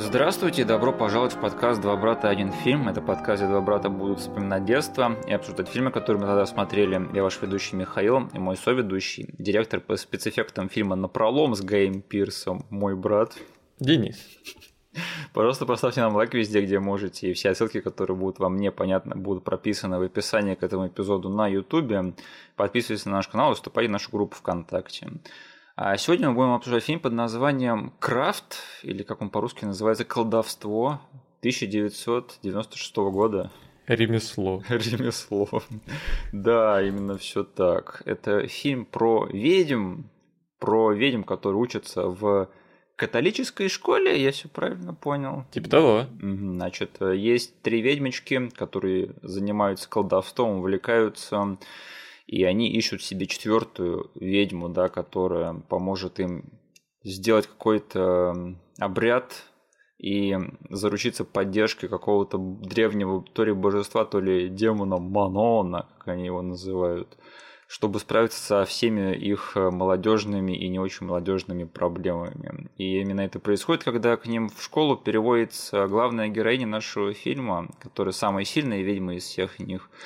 Здравствуйте, добро пожаловать в подкаст «Два брата. Один фильм». Это подкаст, где два брата будут вспоминать детство и обсуждать фильмы, которые мы тогда смотрели. Я ваш ведущий Михаил и мой соведущий, директор по спецэффектам фильма «Напролом» с Гаем Пирсом, мой брат. Денис. Пожалуйста, поставьте нам лайк везде, где можете, и все ссылки, которые будут вам непонятны, будут прописаны в описании к этому эпизоду на YouTube. Подписывайтесь на наш канал и вступайте в нашу группу ВКонтакте. А сегодня мы будем обсуждать фильм под названием «Крафт», или как он по-русски называется, «Колдовство» 1996 года. Ремесло. Ремесло. Да, именно все так. Это фильм про ведьм, про ведьм, которые учатся в католической школе, я все правильно понял. Типа того. Значит, есть три ведьмочки, которые занимаются колдовством, увлекаются и они ищут себе четвертую ведьму, да, которая поможет им сделать какой-то обряд и заручиться поддержкой какого-то древнего то ли божества, то ли демона Манона, как они его называют, чтобы справиться со всеми их молодежными и не очень молодежными проблемами. И именно это происходит, когда к ним в школу переводится главная героиня нашего фильма, которая самая сильная ведьма из всех них –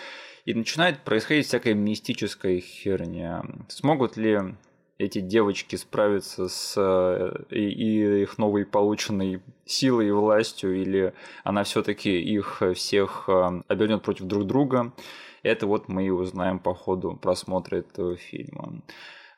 и начинает происходить всякая мистическая херня. Смогут ли эти девочки справиться с э, и, и их новой полученной силой и властью, или она все-таки их всех э, обернет против друг друга. Это вот мы и узнаем по ходу просмотра этого фильма.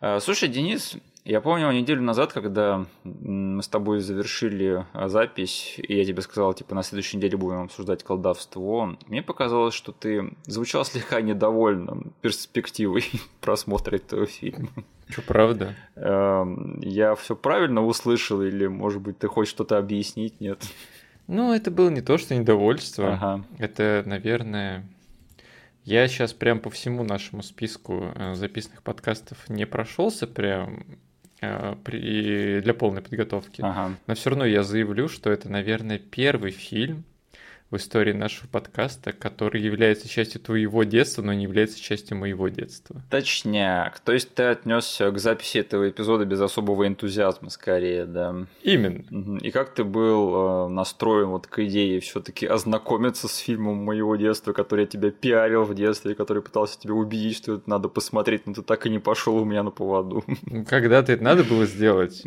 Э, слушай, Денис, я помню неделю назад, когда мы с тобой завершили а, запись, и я тебе сказал, типа, на следующей неделе будем обсуждать колдовство, мне показалось, что ты звучал слегка недовольным перспективой просмотра этого фильма. Что, правда? Эм, я все правильно услышал, или, может быть, ты хочешь что-то объяснить, нет? Ну, это было не то, что недовольство. Ага. Это, наверное, я сейчас прям по всему нашему списку э, записанных подкастов не прошелся прям при, для полной подготовки. Ага. Но все равно я заявлю, что это, наверное, первый фильм, в истории нашего подкаста, который является частью твоего детства, но не является частью моего детства. Точняк. То есть ты отнесся к записи этого эпизода без особого энтузиазма, скорее, да. Именно. И как ты был э, настроен вот к идее все-таки ознакомиться с фильмом моего детства, который я тебя пиарил в детстве, который пытался тебя убедить, что это надо посмотреть, но ты так и не пошел у меня на поводу. Ну, когда-то это надо было сделать.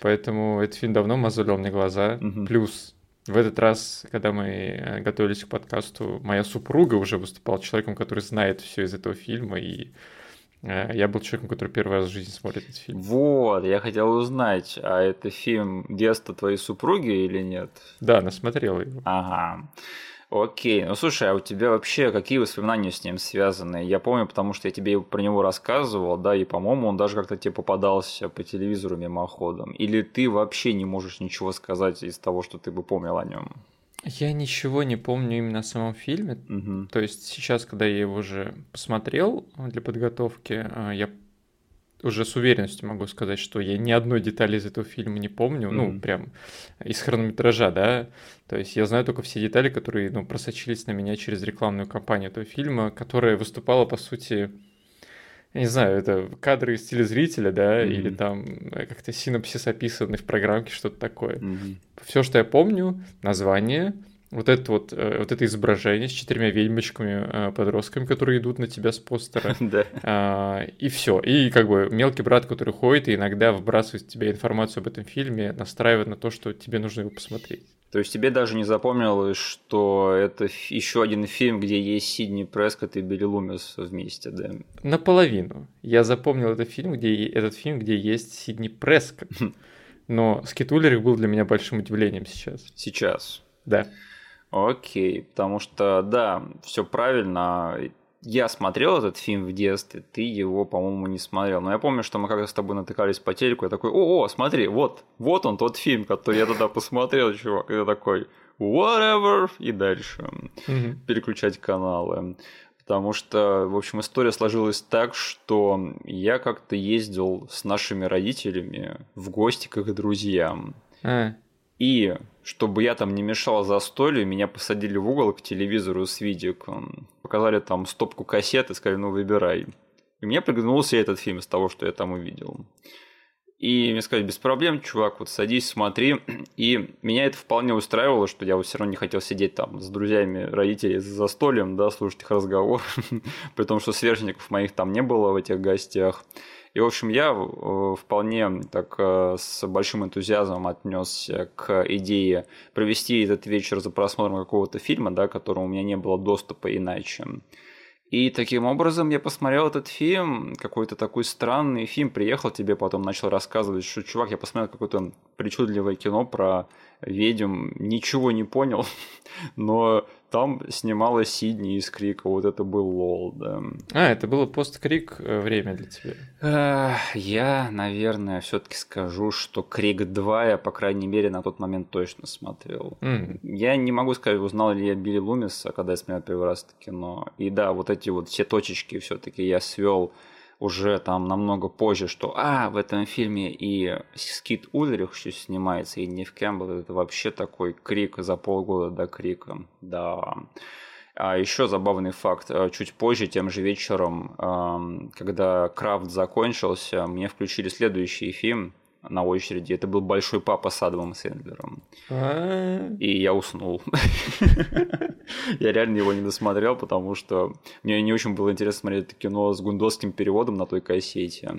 Поэтому этот фильм давно мозолил мне глаза. Плюс в этот раз, когда мы э, готовились к подкасту, моя супруга уже выступала человеком, который знает все из этого фильма, и э, я был человеком, который первый раз в жизни смотрит этот фильм. Вот, я хотел узнать, а это фильм детства твоей супруги или нет? Да, она смотрела его. Ага. Окей, ну слушай, а у тебя вообще какие воспоминания с ним связаны? Я помню, потому что я тебе про него рассказывал, да, и, по-моему, он даже как-то тебе попадался по телевизору мимоходом. Или ты вообще не можешь ничего сказать из того, что ты бы помнил о нем? Я ничего не помню именно о самом фильме. Угу. То есть сейчас, когда я его уже посмотрел для подготовки, а, я уже с уверенностью могу сказать, что я ни одной детали из этого фильма не помню, mm-hmm. ну, прям из хронометража, да. То есть я знаю только все детали, которые, ну, просочились на меня через рекламную кампанию этого фильма, которая выступала, по сути, я не знаю, это кадры из телезрителя, да, mm-hmm. или там э, как-то синопсис описанный в программке, что-то такое. Mm-hmm. Все, что я помню, название, вот это вот, э, вот это изображение с четырьмя ведьмочками, э, подростками, которые идут на тебя с постера. Да. А, и все. И как бы мелкий брат, который ходит и иногда вбрасывает в тебя информацию об этом фильме, настраивает на то, что тебе нужно его посмотреть. То есть тебе даже не запомнилось, что это еще один фильм, где есть Сидни Прескотт и Билли Лумис вместе, да? Наполовину. Я запомнил этот фильм, где, этот фильм, где есть Сидни Прескотт. Хм. Но Скитулерик был для меня большим удивлением сейчас. Сейчас? Да. Окей, потому что, да, все правильно. Я смотрел этот фильм в детстве, ты его, по-моему, не смотрел. Но я помню, что мы как-то с тобой натыкались по телеку, я такой, о, о, смотри, вот, вот он тот фильм, который я тогда посмотрел, чувак. И я такой, whatever, и дальше переключать каналы. Потому что, в общем, история сложилась так, что я как-то ездил с нашими родителями в гости к их друзьям. А. И чтобы я там не мешал застолью, меня посадили в угол к телевизору с видиком. Показали там стопку кассет и сказали, ну выбирай. И мне приглянулся этот фильм из того, что я там увидел. И мне сказали, без проблем, чувак, вот садись, смотри. И меня это вполне устраивало, что я вот все равно не хотел сидеть там с друзьями родителей за столем, да, слушать их разговор, при том, что сверстников моих там не было в этих гостях. И, в общем, я э, вполне так э, с большим энтузиазмом отнесся к идее провести этот вечер за просмотром какого-то фильма, да, которому у меня не было доступа иначе. И таким образом я посмотрел этот фильм, какой-то такой странный фильм, приехал тебе, потом начал рассказывать, что, чувак, я посмотрел какое-то причудливое кино про ведьм, ничего не понял, но там снималась Сидни из Крика, вот это был LOL, да. А, это было пост-Крик э, время для тебя? Я, наверное, все таки скажу, что Крик 2 я, по крайней мере, на тот момент точно смотрел. Mm. Я не могу сказать, узнал ли я Билли Лумиса, когда я смотрел первый раз это кино. И да, вот эти вот все точечки все таки я свел уже там намного позже, что а, в этом фильме и Скит Ульрих еще снимается, и Нев Кэмпбелл, это вообще такой крик за полгода до крика, да. А еще забавный факт. Э, чуть позже, тем же вечером, когда Крафт закончился, мне включили следующий фильм на очереди. Это был большой папа с Адамом Сэндлером. А. И я уснул. Я реально его не досмотрел, потому что мне не очень было интересно смотреть это кино с гундосским переводом на той кассете.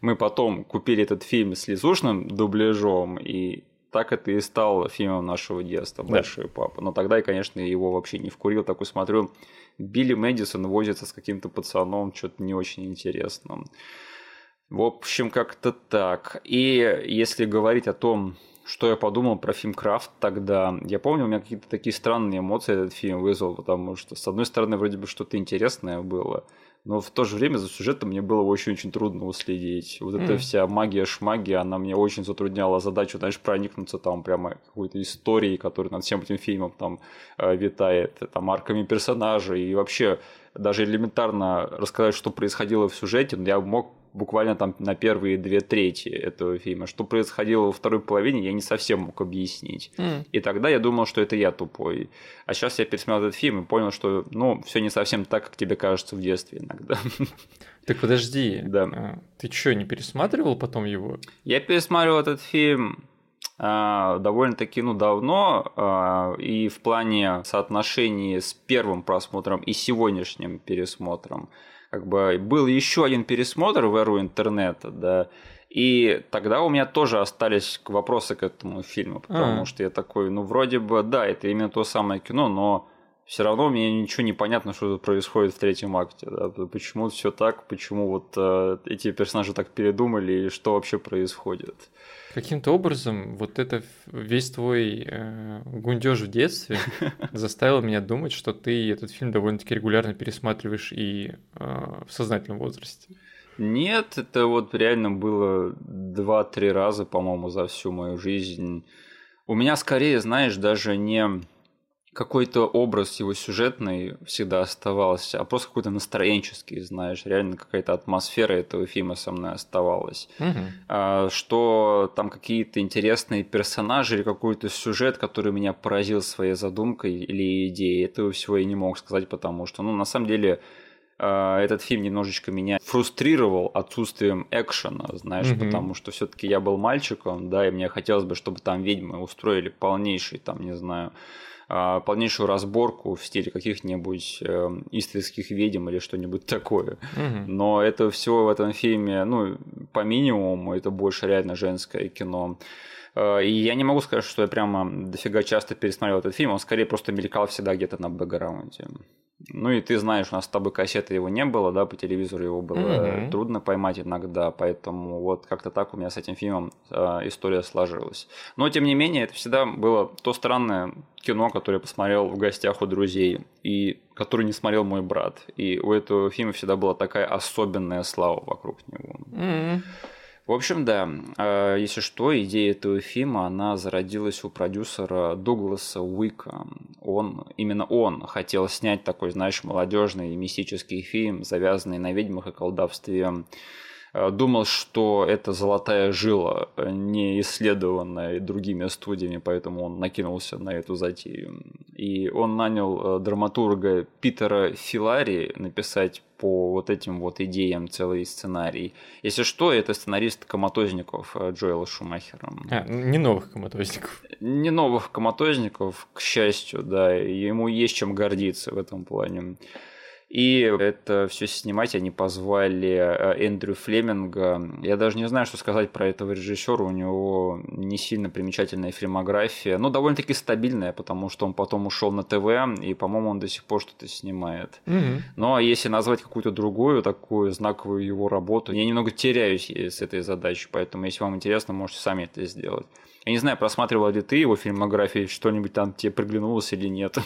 Мы потом купили этот фильм с лизушным дубляжом, и так это и стал фильмом нашего детства «Большой папа». Но тогда я, конечно, его вообще не вкурил. Такой смотрю, Билли Мэдисон возится с каким-то пацаном, что-то не очень интересно. В общем, как-то так. И если говорить о том, что я подумал про фильм Крафт тогда, я помню, у меня какие-то такие странные эмоции этот фильм вызвал, потому что, с одной стороны, вроде бы что-то интересное было, но в то же время за сюжетом мне было очень-очень трудно уследить. Вот mm. эта вся магия-шмагия, она мне очень затрудняла задачу, знаешь, проникнуться там прямо какой-то историей, которая над всем этим фильмом там э, витает, там арками персонажей, и вообще даже элементарно рассказать, что происходило в сюжете, я мог буквально там на первые две трети этого фильма. Что происходило во второй половине, я не совсем мог объяснить. Mm. И тогда я думал, что это я тупой. А сейчас я пересмотрел этот фильм и понял, что ну, все не совсем так, как тебе кажется в детстве иногда. Так подожди, да. А, ты что, не пересматривал потом его? Я пересматривал этот фильм довольно-таки ну, давно, а, и в плане соотношения с первым просмотром и сегодняшним пересмотром как бы был еще один пересмотр в эру интернета, да, и тогда у меня тоже остались вопросы к этому фильму, потому а. что я такой, ну, вроде бы, да, это именно то самое кино, но все равно мне ничего не понятно, что происходит в третьем акте. Да? Почему все так, почему вот э, эти персонажи так передумали, и что вообще происходит. Каким-то образом вот это весь твой э, гундеж в детстве заставил меня думать, что ты этот фильм довольно-таки регулярно пересматриваешь и э, в сознательном возрасте. Нет, это вот реально было два-три раза, по-моему, за всю мою жизнь. У меня скорее, знаешь, даже не какой-то образ его сюжетный всегда оставался, а просто какой-то настроенческий, знаешь, реально какая-то атмосфера этого фильма со мной оставалась. Угу. А, что там какие-то интересные персонажи или какой-то сюжет, который меня поразил своей задумкой или идеей, этого всего я не мог сказать, потому что, ну, на самом деле, а, этот фильм немножечко меня фрустрировал отсутствием экшена, знаешь, mm потому что все-таки я был мальчиком, да, и мне хотелось бы, чтобы там ведьмы устроили полнейший, там, не знаю, полнейшую разборку в стиле каких-нибудь э, истринских ведьм или что-нибудь такое. Угу. Но это все в этом фильме, ну, по минимуму, это больше реально женское кино. Э, и я не могу сказать, что я прямо дофига часто пересмотрел этот фильм, он скорее просто мелькал всегда где-то на бэкграунде. Ну и ты знаешь, у нас с тобой кассеты его не было, да, по телевизору его было mm-hmm. трудно поймать иногда, поэтому вот как-то так у меня с этим фильмом э, история сложилась. Но тем не менее, это всегда было то странное кино, которое я посмотрел в гостях у друзей, и который не смотрел мой брат. И у этого фильма всегда была такая особенная слава вокруг него. Mm-hmm. В общем, да, а, если что, идея этого фильма, она зародилась у продюсера Дугласа Уика. Он, именно он хотел снять такой, знаешь, молодежный мистический фильм, завязанный на ведьмах и колдовстве э, думал, что это золотая жила, не исследованная другими студиями, поэтому он накинулся на эту затею. И он нанял драматурга Питера Филари написать по вот этим вот идеям целый сценарий. Если что, это сценарист коматозников э, Джоэла Шумахера. А, не новых коматозников. Не новых коматозников, к счастью, да. Ему есть чем гордиться в этом плане. И это все снимать они позвали э, Эндрю Флеминга. Я даже не знаю, что сказать про этого режиссера. У него не сильно примечательная фильмография, но довольно-таки стабильная, потому что он потом ушел на ТВ, и, по-моему, он до сих пор что-то снимает. Mm-hmm. Ну а если назвать какую-то другую такую знаковую его работу, я немного теряюсь с этой задачей, поэтому, если вам интересно, можете сами это сделать. Я не знаю, просматривал ли ты его фильмографию, что-нибудь там тебе приглянулось или нет.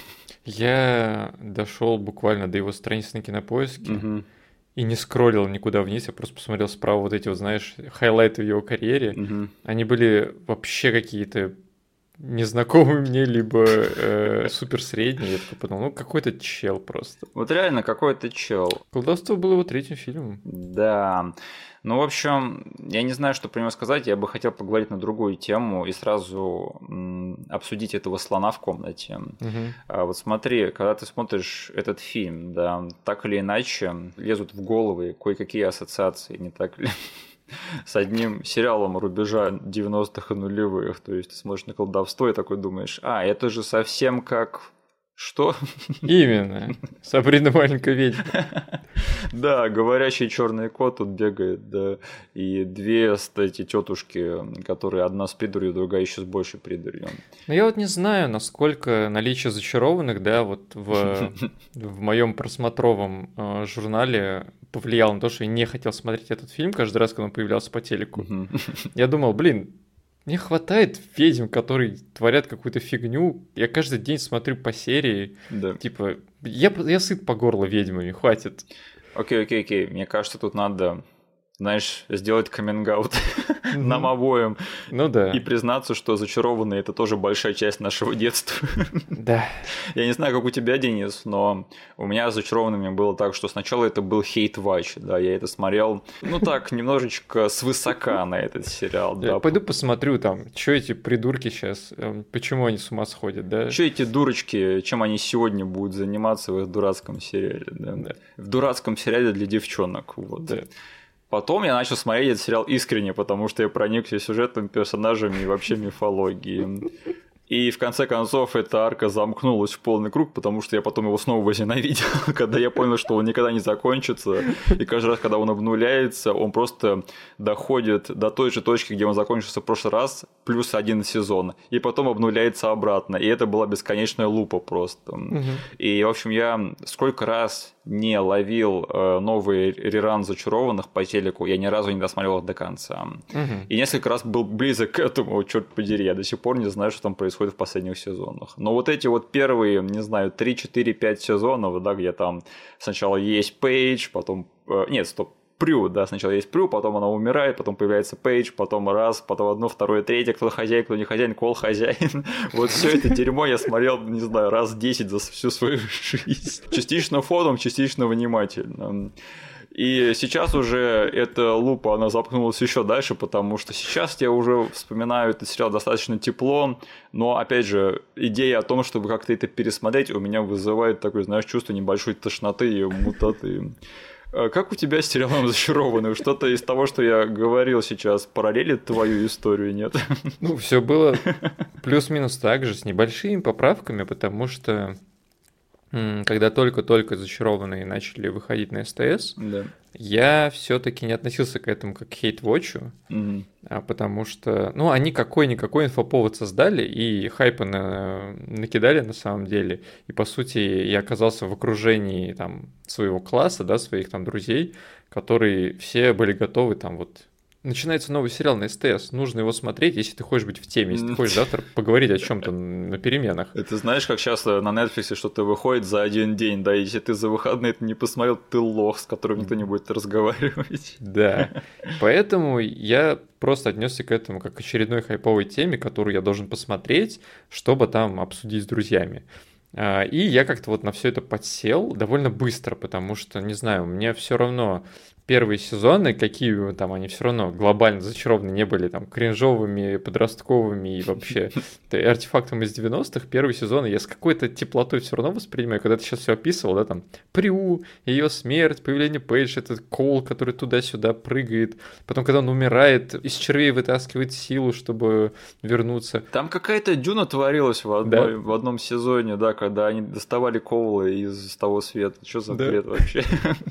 Я дошел буквально до его страницы на кинопоиске. Угу. И не скроллил никуда вниз, я просто посмотрел справа вот эти вот, знаешь, хайлайты в его карьере. Угу. Они были вообще какие-то незнакомый мне, либо э, супер средний. Я такой подумал, ну какой-то чел просто. Вот реально какой-то чел. Колдовство было его третьим фильмом. Да. Ну, в общем, я не знаю, что про него сказать. Я бы хотел поговорить на другую тему и сразу м, обсудить этого слона в комнате. Угу. А, вот смотри, когда ты смотришь этот фильм, да, так или иначе лезут в головы кое-какие ассоциации, не так ли? с одним сериалом рубежа 90-х и нулевых. То есть ты смотришь на колдовство и такой думаешь, а, это же совсем как что? Именно. Сабрина маленькая ведьма. Да, говорящий черный кот тут бегает, да. И две эти тетушки, которые одна с придурью, другая еще с большей придурью. Ну я вот не знаю, насколько наличие зачарованных, да, вот в, в моем просмотровом э, журнале повлияло на то, что я не хотел смотреть этот фильм каждый раз, когда он появлялся по телеку. Я думал, блин, мне хватает ведьм, которые творят какую-то фигню. Я каждый день смотрю по серии. Да. Типа, я, я сыт по горло ведьмами, хватит. Окей, окей, окей. Мне кажется, тут надо знаешь, сделать каминг-аут нам обоим. Ну да. И признаться, что зачарованные это тоже большая часть нашего детства. Да. Я не знаю, как у тебя, Денис, но у меня с зачарованными было так, что сначала это был хейт-вач, да, я это смотрел, ну так, немножечко свысока на этот сериал. Да. Пойду посмотрю там, что эти придурки сейчас, эм, почему они с ума сходят, да? Что эти дурочки, чем они сегодня будут заниматься в их дурацком сериале, да? да. В дурацком сериале для девчонок, вот. Да. Потом я начал смотреть этот сериал искренне, потому что я проникся сюжетом, персонажами и вообще мифологией. И в конце концов эта арка замкнулась в полный круг, потому что я потом его снова возненавидел, когда я понял, что он никогда не закончится. И каждый раз, когда он обнуляется, он просто доходит до той же точки, где он закончился в прошлый раз, плюс один сезон. И потом обнуляется обратно. И это была бесконечная лупа просто. Угу. И, в общем, я сколько раз не ловил э, новый реран зачарованных по телеку, я ни разу не досмотрел их до конца. Угу. И несколько раз был близок к этому, черт подери, я до сих пор не знаю, что там происходит в последних сезонах. Но вот эти вот первые, не знаю, 3, 4, 5 сезонов, да, где там сначала есть Пейдж, потом... Э, нет, стоп, Прю, да, сначала есть Прю, потом она умирает, потом появляется Пейдж, потом раз, потом одно, второе, третье, кто хозяин, кто не хозяин, кол хозяин. Вот все это дерьмо я смотрел, не знаю, раз 10 за всю свою жизнь. Частично фоном, частично внимательно. И сейчас уже эта лупа, она запнулась еще дальше, потому что сейчас я уже вспоминаю этот сериал достаточно тепло, но, опять же, идея о том, чтобы как-то это пересмотреть, у меня вызывает такое, знаешь, чувство небольшой тошноты и мутаты. А как у тебя с сериалом «Зачарованный»? Что-то из того, что я говорил сейчас, параллелит твою историю, нет? Ну, все было плюс-минус так же, с небольшими поправками, потому что когда только-только зачарованные начали выходить на СТС, да. я все-таки не относился к этому как к хейт-вотчу, угу. а потому что, ну, они какой-никакой инфоповод создали и хайпа на... накидали на самом деле. И, по сути, я оказался в окружении там своего класса, да, своих там друзей, которые все были готовы там вот начинается новый сериал на СТС. Нужно его смотреть, если ты хочешь быть в теме, если ты хочешь завтра поговорить о чем-то на переменах. Это знаешь, как часто на Netflix что-то выходит за один день, да, если ты за выходные это не посмотрел, ты лох, с которым никто не будет разговаривать. Да. Поэтому я просто отнесся к этому как к очередной хайповой теме, которую я должен посмотреть, чтобы там обсудить с друзьями. А, и я как-то вот на все это подсел довольно быстро, потому что, не знаю, мне все равно первые сезоны, какие там они все равно глобально зачарованы не были, там, кринжовыми, подростковыми и вообще артефактом из 90-х, первый сезон я с какой-то теплотой все равно воспринимаю, когда ты сейчас все описывал, да, там, Приу, ее смерть, появление Пейдж, этот Кол, который туда-сюда прыгает, потом, когда он умирает, из червей вытаскивает силу, чтобы вернуться. Там какая-то дюна творилась в, одной, да? в одном сезоне, да, когда они доставали Коула из того света. Что за да. бред вообще?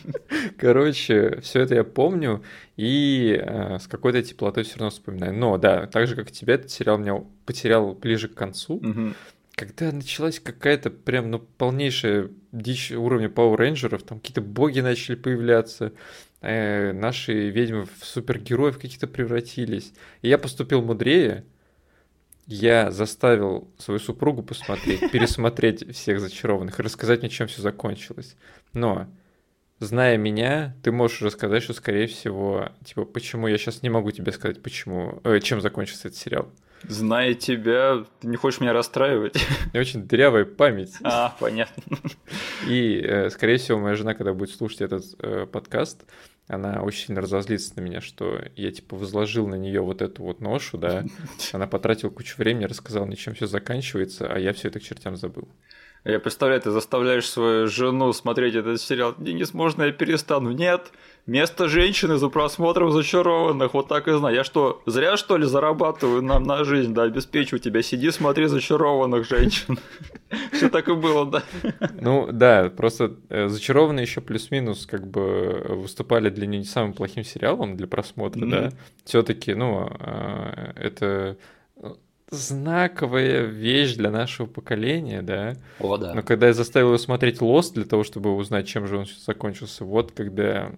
Короче, все это я помню и э, с какой-то теплотой все равно вспоминаю. Но да, так же как и тебя, этот сериал меня потерял ближе к концу. Угу. Когда началась какая-то прям ну полнейшая дичь уровня Power Rangers, там какие-то боги начали появляться, э, наши ведьмы в супергероев каких-то превратились. И я поступил мудрее, я заставил свою супругу посмотреть, пересмотреть всех зачарованных и рассказать мне, чем все закончилось. Но зная меня, ты можешь рассказать, что, скорее всего, типа, почему я сейчас не могу тебе сказать, почему, э, чем закончится этот сериал. Зная тебя, ты не хочешь меня расстраивать. У меня очень дырявая память. А, понятно. И, э, скорее всего, моя жена, когда будет слушать этот э, подкаст, она очень сильно разозлится на меня, что я, типа, возложил на нее вот эту вот ношу, да. Она потратила кучу времени, рассказала мне, чем все заканчивается, а я все это к чертям забыл. Я представляю, ты заставляешь свою жену смотреть этот сериал. Денис, можно я перестану? Нет, место женщины за просмотром зачарованных, вот так и знаю. Я что, зря что ли зарабатываю нам на жизнь, да, обеспечиваю тебя? Сиди, смотри зачарованных женщин. Все так и было, да. Ну да, просто э, зачарованные еще плюс-минус как бы выступали для нее не самым плохим сериалом для просмотра, да. Все-таки, ну, а, это знаковая вещь для нашего поколения, да. О, да. Но когда я заставил его смотреть Lost для того, чтобы узнать, чем же он закончился, вот когда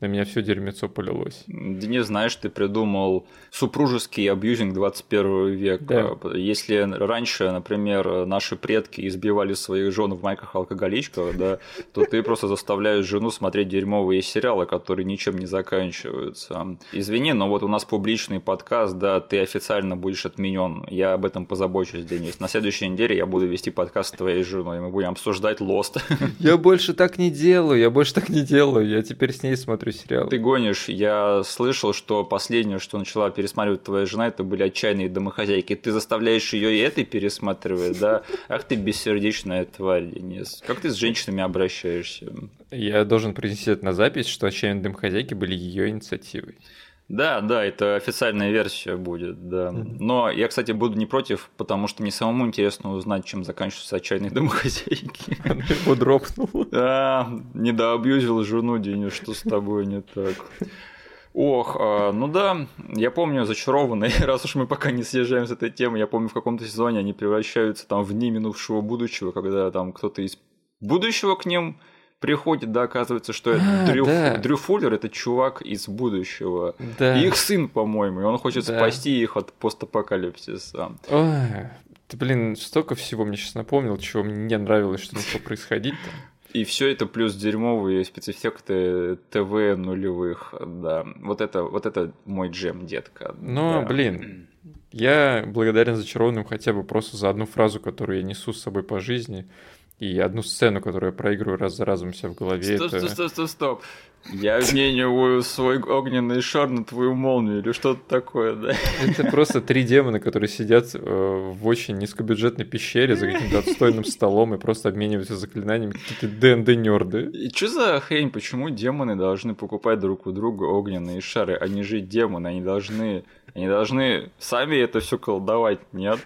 на меня все дерьмецо полилось. Денис, знаешь, ты придумал супружеский абьюзинг 21 века. Да. Если раньше, например, наши предки избивали своих жен в майках алкоголичках, да, то ты просто заставляешь жену смотреть дерьмовые сериалы, которые ничем не заканчиваются. Извини, но вот у нас публичный подкаст, да, ты официально будешь отменен. Я об этом позабочусь, Денис. На следующей неделе я буду вести подкаст с твоей женой, и мы будем обсуждать Lost. Я больше так не делаю, я больше так не делаю. Я теперь с ней смотрю сериал. Ты гонишь. Я слышал, что последнее, что начала пересматривать твоя жена, это были отчаянные домохозяйки. Ты заставляешь ее и этой пересматривать, да? Ах ты бессердечная тварь, Денис. Как ты с женщинами обращаешься? Я должен принести это на запись, что отчаянные домохозяйки были ее инициативой. Да, да, это официальная версия будет, да. Но я, кстати, буду не против, потому что мне самому интересно узнать, чем заканчиваются отчаянные домохозяйки. Его дропнула. Да, не доабьюзил жену, Денис, что с тобой не так. Ох, а, ну да, я помню зачарованные, раз уж мы пока не съезжаем с этой темы, я помню в каком-то сезоне они превращаются там в дни минувшего будущего, когда там кто-то из будущего к ним приходит, да, оказывается, что а, Дрю, да. Дрю Фуллер это чувак из будущего. Да. И их сын, по-моему, и он хочет да. спасти их от постапокалипсиса. Ой, ты, блин, столько всего мне сейчас напомнил, чего мне не нравилось, что начало происходить-то. И все это плюс дерьмовые спецэффекты ТВ нулевых, да. Вот это, вот это мой джем, детка. Ну, да. блин, я благодарен зачарованным хотя бы просто за одну фразу, которую я несу с собой по жизни. И одну сцену, которую я проигрываю раз за разом у себя в голове. Стоп, это... стоп, стоп, стоп, стоп. Я обмениваю свой огненный шар на твою молнию или что-то такое, да? Это просто три демона, которые сидят э, в очень низкобюджетной пещере за каким-то отстойным столом и просто обмениваются заклинаниями какие-то ДНД-нерды. И что за хрень? Почему демоны должны покупать друг у друга огненные шары? Они же демоны, они должны, они должны сами это все колдовать, нет?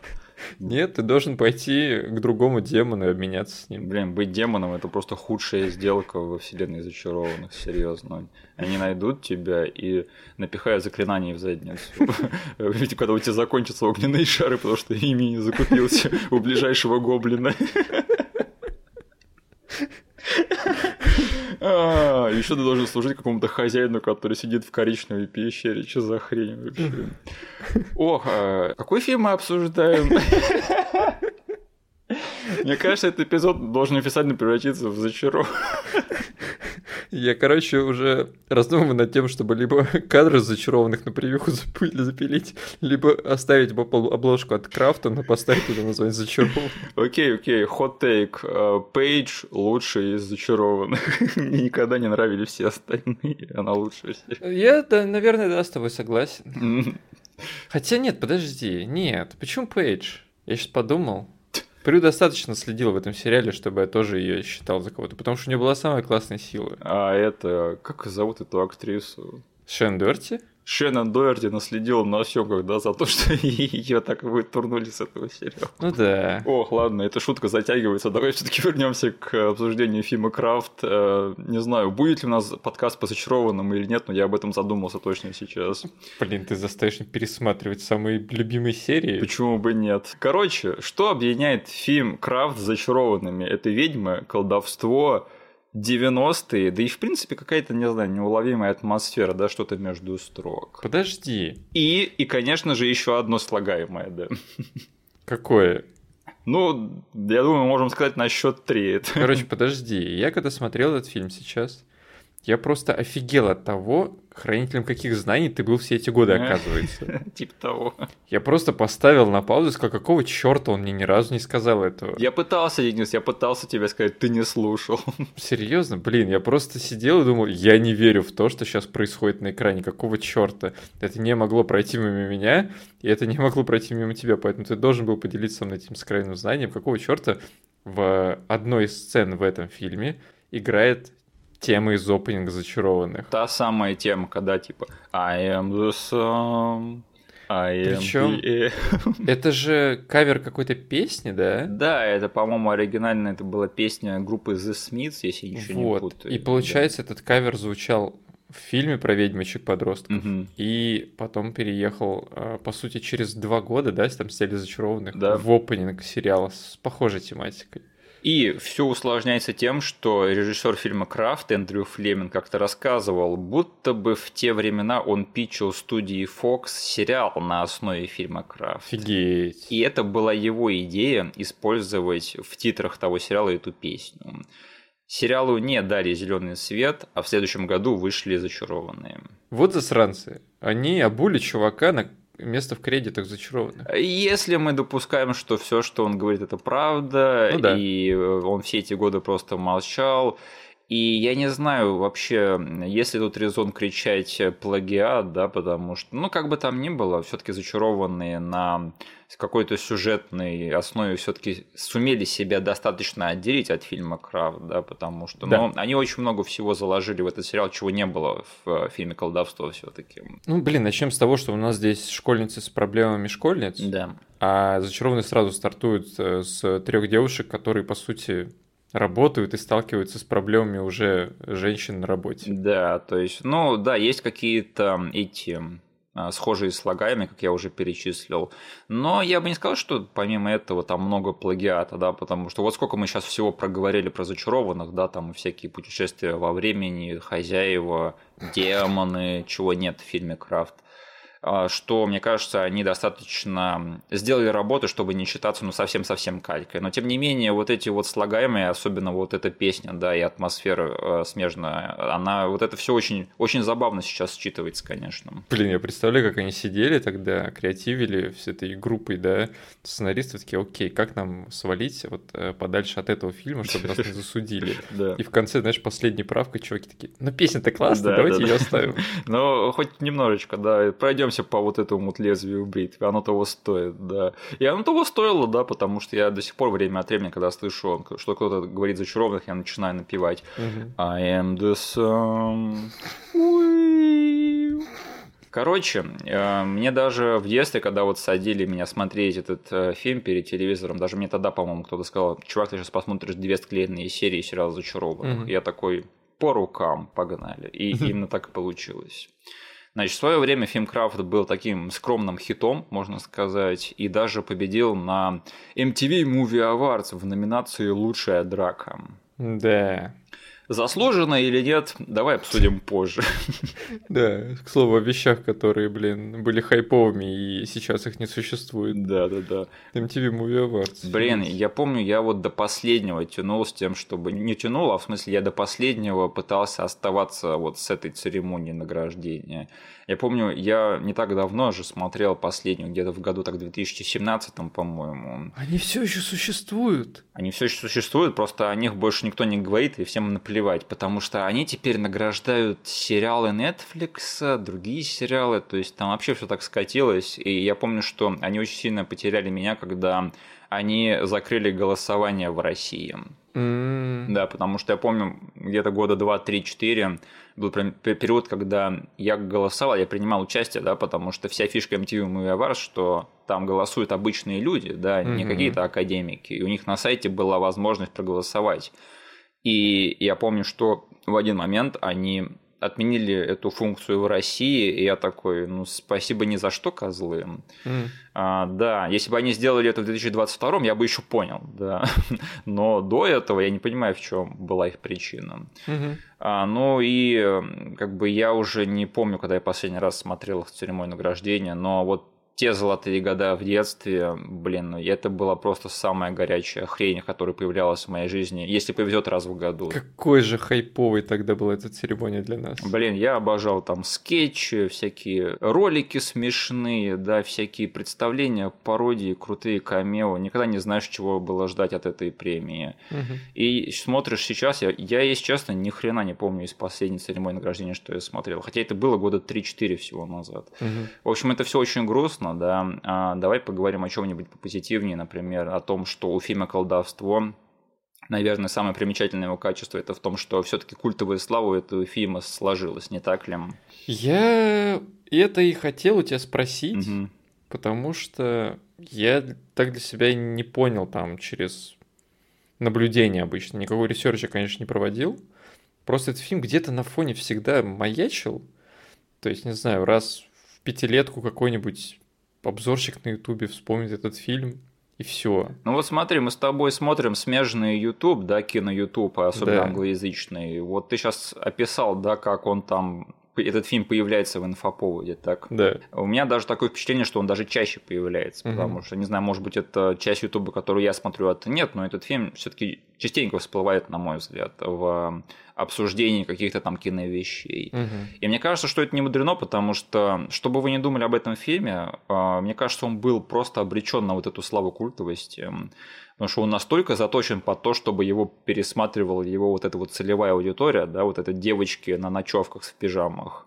Нет, ты должен пойти к другому демону и обменяться с ним. Блин, быть демоном это просто худшая сделка во вселенной зачарованных, серьезно. Они найдут тебя и напихают заклинания в задницу. Ведь когда у тебя закончатся огненные шары, потому что ими не закупился у ближайшего гоблина. А, еще ты должен служить какому-то хозяину, который сидит в коричневой пещере. Что за хрень вообще? Ох, а какой фильм мы обсуждаем? Мне кажется, этот эпизод должен официально превратиться в зачаров. Я, короче, уже раздумываю над тем, чтобы либо кадры зачарованных на превьюху запилить, либо оставить обложку от Крафта, но поставить туда название зачарованных. Окей, окей, хот тейк. Пейдж лучший из зачарованных. Мне никогда не нравились все остальные, она лучшая. Я, да, наверное, да, с тобой согласен. Хотя нет, подожди, нет, почему Пейдж? Я сейчас подумал. Прю достаточно следил в этом сериале, чтобы я тоже ее считал за кого-то, потому что у нее была самая классная сила. А это, как зовут эту актрису? Шен Дерти? Шеннон Дуэрти наследил на съемках, да, за то, что ее так вытурнули с этого сериала. Ну да. Ох, ладно, эта шутка затягивается. Давай все-таки вернемся к обсуждению фильма Крафт. Э, не знаю, будет ли у нас подкаст по зачарованным или нет, но я об этом задумался точно сейчас. Блин, ты заставишь пересматривать самые любимые серии. Почему бы нет? Короче, что объединяет фильм Крафт с зачарованными? Это ведьмы, колдовство, 90-е, да и в принципе какая-то, не знаю, неуловимая атмосфера, да, что-то между строк. Подожди. И, и конечно же, еще одно слагаемое, да. Какое? Ну, я думаю, можем сказать на счет три. Короче, подожди. Я когда смотрел этот фильм сейчас, я просто офигел от того, хранителем каких знаний ты был все эти годы, оказывается. Типа того. Я просто поставил на паузу и сказал, какого черта он мне ни разу не сказал этого. Я пытался, Денис, я пытался тебе сказать, ты не слушал. Серьезно? Блин, я просто сидел и думал, я не верю в то, что сейчас происходит на экране, какого черта. Это не могло пройти мимо меня, и это не могло пройти мимо тебя, поэтому ты должен был поделиться со мной этим сокровенным знанием, какого черта в одной из сцен в этом фильме играет тема из опенинга зачарованных. Та самая тема, когда типа I am the am Причем это же кавер какой-то песни, да? Да, это, по-моему, оригинально это была песня группы The Smiths, если ничего вот. не путаю. И получается, да. этот кавер звучал в фильме про ведьмочек подростков. Угу. И потом переехал, а, по сути, через два года, да, там сняли зачарованных да. в опенинг сериала с похожей тематикой. И все усложняется тем, что режиссер фильма «Крафт» Эндрю Флемин как-то рассказывал, будто бы в те времена он питчил студии Fox сериал на основе фильма «Крафт». Офигеть. И это была его идея использовать в титрах того сериала эту песню. Сериалу не дали зеленый свет, а в следующем году вышли зачарованные. Вот засранцы. Они обули чувака на место в кредитах зачарованных. Если мы допускаем, что все, что он говорит, это правда, ну, да. и он все эти годы просто молчал, и я не знаю вообще, если тут резон кричать плагиат, да, потому что, ну, как бы там ни было, все-таки зачарованные на какой-то сюжетной основе все-таки сумели себя достаточно отделить от фильма Крафт, да, потому что да. ну, они очень много всего заложили в этот сериал, чего не было в фильме Колдовство все-таки. Ну, блин, начнем с того, что у нас здесь школьницы с проблемами школьниц. Да. А зачарованные сразу стартуют э, с трех девушек, которые, по сути, работают и сталкиваются с проблемами уже женщин на работе. Да, то есть, ну да, есть какие-то эти а, схожие слагаемые, как я уже перечислил. Но я бы не сказал, что помимо этого там много плагиата, да, потому что вот сколько мы сейчас всего проговорили про зачарованных, да, там всякие путешествия во времени, хозяева, демоны, чего нет в фильме Крафт. А, что, мне кажется, они достаточно сделали работу, чтобы не считаться ну совсем-совсем калькой. Но, тем не менее, вот эти вот слагаемые, особенно вот эта песня, да, и атмосфера э, смежная, она, вот это все очень, очень забавно сейчас считывается, конечно. Блин, я представляю, как они сидели тогда, креативили с этой группой, да, сценаристы такие, окей, как нам свалить вот э, подальше от этого фильма, чтобы нас не засудили. И в конце, знаешь, последняя правка, чуваки такие, ну песня-то классная, давайте ее оставим. Ну, хоть немножечко, да, пройдем пройдемся по вот этому вот лезвию бритвы, оно того стоит, да. И оно того стоило, да, потому что я до сих пор время от времени, когда слышу, что кто-то говорит зачарованных, я начинаю напевать I am the sun. Короче, э, мне даже в детстве, когда вот садили меня смотреть этот э, фильм перед телевизором, даже мне тогда, по-моему, кто-то сказал, чувак, ты сейчас посмотришь две склеенные серии сериала «Зачарованных». Я такой, по рукам, погнали. И именно так и получилось. Значит, в свое время фильм Крафт был таким скромным хитом, можно сказать, и даже победил на MTV Movie Awards в номинации «Лучшая драка». Да. Заслуженно или нет, давай обсудим позже. Да, к слову о вещах, которые, блин, были хайповыми и сейчас их не существует. Да, да, да. MTV Movie Awards. Блин, я помню, я вот до последнего тянул с тем, чтобы... Не тянул, а в смысле я до последнего пытался оставаться вот с этой церемонией награждения. Я помню, я не так давно же смотрел последнюю, где-то в году так 2017, по-моему. Они все еще существуют. Они все еще существуют, просто о них больше никто не говорит, и всем наплевать, потому что они теперь награждают сериалы Netflix, другие сериалы, то есть там вообще все так скатилось. И я помню, что они очень сильно потеряли меня, когда они закрыли голосование в России. Mm. Да, потому что я помню, где-то года 2, 3, 4 был период, когда я голосовал, я принимал участие, да, потому что вся фишка MTV Movie Awards, что там голосуют обычные люди, да, mm-hmm. не какие-то академики, и у них на сайте была возможность проголосовать. И я помню, что в один момент они отменили эту функцию в России, и я такой, ну, спасибо ни за что, козлы. Mm. А, да, если бы они сделали это в 2022, я бы еще понял, да. Но до этого я не понимаю, в чем была их причина. Mm-hmm. А, ну и как бы я уже не помню, когда я последний раз смотрел их церемонию награждения, но вот те золотые года в детстве, блин, ну, это была просто самая горячая хрень, которая появлялась в моей жизни, если повезет раз в году. Какой же хайповый тогда была эта церемония для нас. Блин, я обожал там скетчи, всякие ролики смешные, да, всякие представления, пародии, крутые камео. Никогда не знаешь, чего было ждать от этой премии. Угу. И смотришь сейчас, я, я, если честно, ни хрена не помню из последней церемонии награждения, что я смотрел. Хотя это было года 3-4 всего назад. Угу. В общем, это все очень грустно грустно, да, а давай поговорим о чем-нибудь попозитивнее, например, о том, что у фильма «Колдовство» наверное, самое примечательное его качество это в том, что все-таки культовая слава этого фильма сложилась, не так ли? Я это и хотел у тебя спросить, угу. потому что я так для себя не понял там через наблюдение обычно. Никакого ресерча, конечно, не проводил. Просто этот фильм где-то на фоне всегда маячил. То есть, не знаю, раз в пятилетку какой-нибудь обзорщик на Ютубе вспомнит этот фильм, и все. Ну вот смотри, мы с тобой смотрим смежный YouTube, да, кино YouTube, особенно Да. англоязычный. Вот ты сейчас описал, да, как он там этот фильм появляется в инфоповоде, так? Да. У меня даже такое впечатление, что он даже чаще появляется, Мгм. потому что, не знаю, может быть, это часть Ютуба, которую я смотрю, а нет, но этот фильм все-таки частенько всплывает, на мой взгляд, в обсуждении каких-то там киновещей. Мгм. И мне кажется, что это не мудрено, потому что, что бы вы ни думали об этом фильме, а, мне кажется, он был просто обречен на вот эту славу культовости. Потому что он настолько заточен под то, чтобы его пересматривала его вот эта вот целевая аудитория, да, вот это девочки на ночевках в пижамах.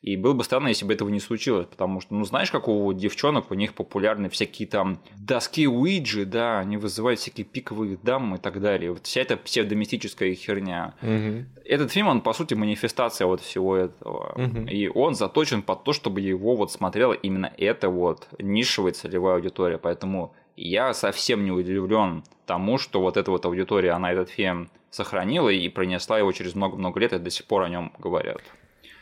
И было бы странно, если бы этого не случилось, потому что, ну, знаешь, как у девчонок, у них популярны всякие там доски Уиджи, да, они вызывают всякие пиковые дамы и так далее. Вот вся эта псевдомистическая херня. Мгм. Этот фильм, он, по сути, манифестация вот всего этого. Мгм. И он заточен под то, чтобы его вот смотрела именно эта вот нишевая целевая аудитория. Поэтому я совсем не удивлен тому, что вот эта вот аудитория, она этот фильм сохранила и пронесла его через много-много лет, и до сих пор о нем говорят.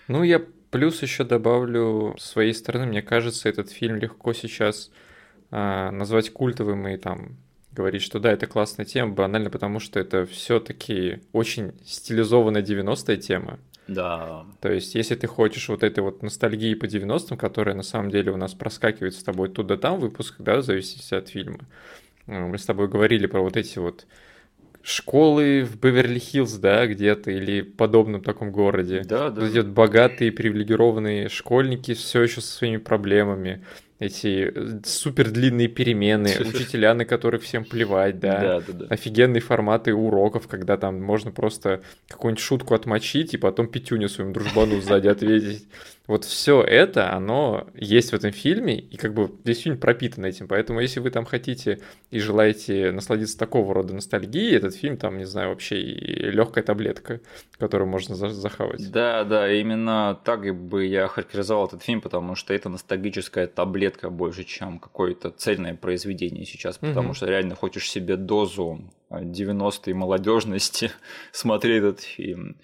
Ну, я плюс еще добавлю с своей стороны, мне кажется, этот фильм легко сейчас а, назвать культовым и там говорить, что да, это классная тема, банально потому, что это все-таки очень стилизованная 90-я тема. Да. То есть, если ты хочешь вот этой вот ностальгии по 90-м, которая на самом деле у нас проскакивает с тобой тут да там в выпусках, да, в зависимости от фильма. Э, Мы с тобой говорили про вот эти вот школы в Беверли-Хиллз, да, где-то, или подобном таком городе. Да, да. Вот богатые, привилегированные школьники все еще со своими проблемами. Эти э, супер длинные перемены, учителя, на которых всем плевать, да. Да, да, да. Офигенные форматы уроков, когда там можно просто какую-нибудь шутку отмочить и потом пятюню своему дружбану сзади ответить. Вот все это, оно есть в этом фильме, и как бы весь фильм пропитан этим. Поэтому, если вы там хотите и желаете насладиться такого рода ностальгией, этот фильм там, не знаю, вообще и легкая таблетка, которую можно за- захавать. Да, да, именно так бы я характеризовал этот фильм, потому что это ностальгическая таблетка больше, чем какое-то цельное произведение сейчас, потому Мгм. что реально хочешь себе дозу 90-й молодежности смотреть этот фильм.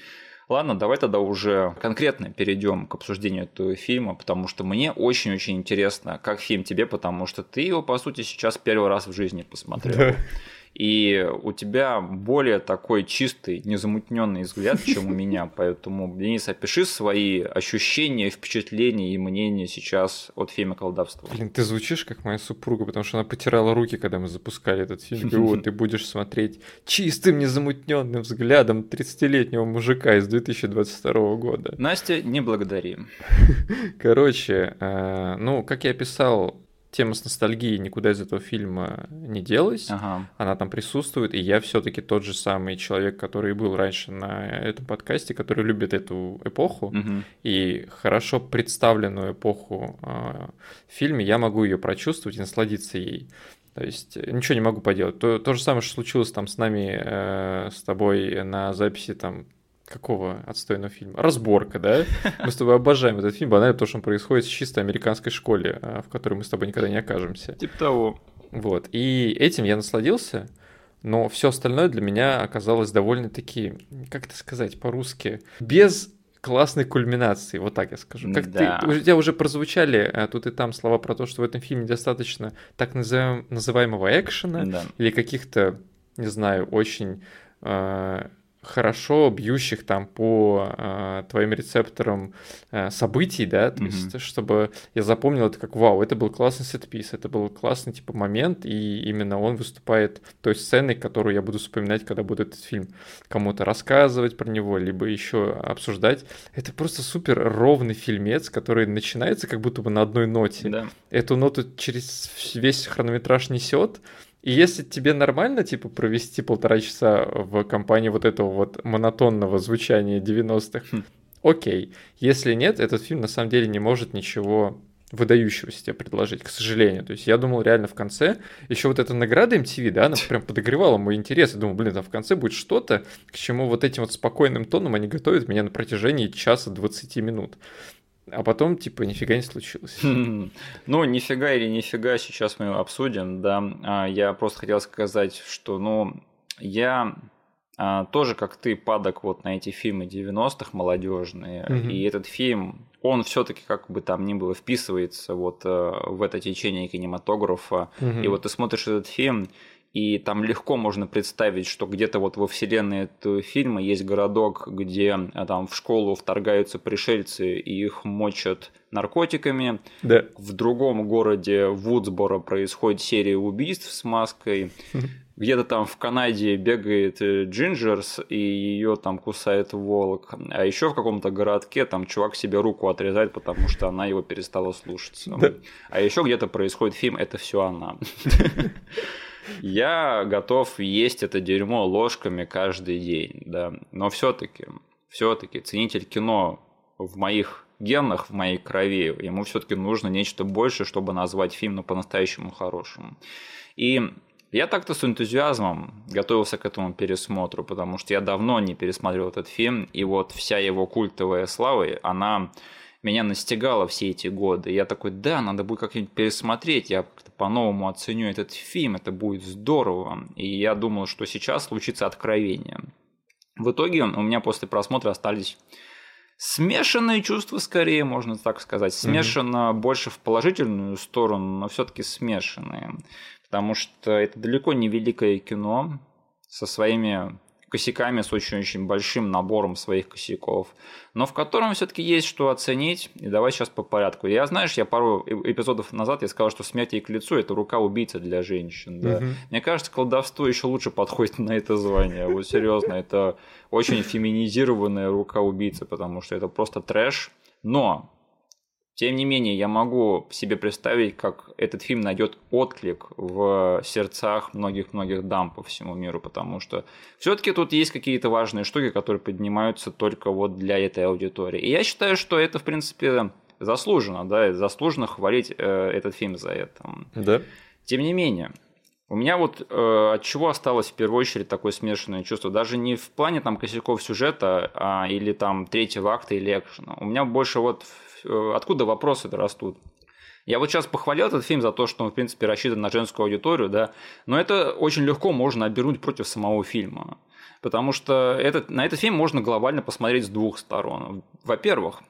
Ладно, давай тогда уже конкретно перейдем к обсуждению этого фильма, потому что мне очень-очень интересно, как фильм тебе, потому что ты его, по сути, сейчас первый раз в жизни посмотрел. Да. И у тебя более такой чистый, незамутненный взгляд, чем у меня. Поэтому, Денис, опиши свои ощущения, впечатления и мнения сейчас от фильма «Колдовство». Блин, ты звучишь как моя супруга, потому что она потирала руки, когда мы запускали этот фильм. Вот, ты будешь смотреть чистым, незамутненным взглядом 30-летнего мужика из 2022 года. Настя, не благодари. Короче, э, ну, как я писал тема с ностальгией никуда из этого фильма не делась. Ага. Она там присутствует, и я все-таки тот же самый человек, который был раньше на этом подкасте, который любит эту эпоху. Угу. И хорошо представленную эпоху э, в фильме я могу ее прочувствовать и насладиться ей. То есть ничего не могу поделать. То, то же самое, что случилось там с нами, э, с тобой на записи там какого отстойного фильма? Разборка, да? Мы с тобой обожаем этот фильм, банально то, что он происходит в чисто американской школе, а, в которой мы с тобой никогда не окажемся. Типа того. Вот. И этим я насладился, но все остальное для меня оказалось довольно-таки, как это сказать по-русски, без классной кульминации, вот так я скажу. Как да. ты, у тебя уже прозвучали а, тут и там слова про то, что в этом фильме достаточно так называем, называемого экшена да. или каких-то, не знаю, очень э, хорошо бьющих там по э, твоим рецепторам э, событий, да, то mm-hmm. есть чтобы я запомнил это как вау, это был классный сетпис, это был классный типа момент, и именно он выступает той сценой, которую я буду вспоминать, когда буду этот фильм кому-то рассказывать про него, либо еще обсуждать. Это просто супер ровный фильмец, который начинается как будто бы на одной ноте. Да. Эту ноту через весь хронометраж несет, и если тебе нормально, типа, провести полтора часа в компании вот этого вот монотонного звучания 90-х, хм. окей. Если нет, этот фильм на самом деле не может ничего выдающегося тебе предложить, к сожалению. То есть я думал реально в конце, еще вот эта награда MTV, да, она прям подогревала мой интерес. Я думал, блин, там в конце будет что-то, к чему вот этим вот спокойным тоном они готовят меня на протяжении часа 20 минут. А потом, типа, нифига не случилось. Ну, нифига или нифига, сейчас мы обсудим, да. А, я просто хотел сказать, что, ну, я а, тоже, как ты, падок вот на эти фильмы 90-х молодежные. И этот фильм, он все-таки, как бы там ни было, вписывается вот э, в это течение кинематографа. И вот ты смотришь этот фильм, и там легко можно представить, что где-то вот во вселенной этого фильма есть городок, где а, там в школу вторгаются пришельцы и их мочат наркотиками. Да. В другом городе Вудсборо происходит серия убийств с маской. Где-то там в Канаде бегает э, Джинджерс, и ее там кусает волк. А еще в каком-то городке там чувак себе руку отрезает, потому что она его перестала слушаться. Да. А еще где-то происходит фильм Это все она. Я готов есть это дерьмо ложками каждый день, да. Но все-таки, все-таки ценитель кино в моих генах, в моей крови, ему все-таки нужно нечто большее, чтобы назвать фильм ну, по-настоящему хорошим. И я так-то с энтузиазмом готовился к этому пересмотру, потому что я давно не пересмотрел этот фильм, и вот вся его культовая слава, она меня настигало все эти годы. Я такой, да, надо будет как-нибудь пересмотреть, я по-новому оценю этот фильм, это будет здорово. И я думал, что сейчас случится откровение. В итоге у меня после просмотра остались смешанные чувства, скорее, можно так сказать. Смешано mm-hmm. больше в положительную сторону, но все-таки смешанные. Потому что это далеко не великое кино со своими косяками, с очень-очень большим набором своих косяков, но в котором все-таки есть что оценить. И давай сейчас по порядку. Я, знаешь, я пару эпизодов назад я сказал, что смерть ей к лицу это рука убийца для женщин. Да? Угу. Мне кажется, колдовство еще лучше подходит на это звание. Вот серьезно, это очень феминизированная рука убийцы, потому что это просто трэш. Но тем не менее, я могу себе представить, как этот фильм найдет отклик в сердцах многих-многих дам по всему миру, потому что все-таки тут есть какие-то важные штуки, которые поднимаются только вот для этой аудитории. И я считаю, что это, в принципе, заслуженно, да, заслуженно хвалить э, этот фильм за это. Да. Тем не менее, у меня вот э, от чего осталось в первую очередь такое смешанное чувство, даже не в плане там косяков сюжета а, или там третьего акта или экшена. У меня больше вот откуда вопросы растут. Я вот сейчас похвалил этот фильм за то, что он, в принципе, рассчитан на женскую аудиторию, да, но это очень легко можно обернуть против самого фильма. Потому что этот, на этот фильм можно глобально посмотреть с двух сторон. Во-первых,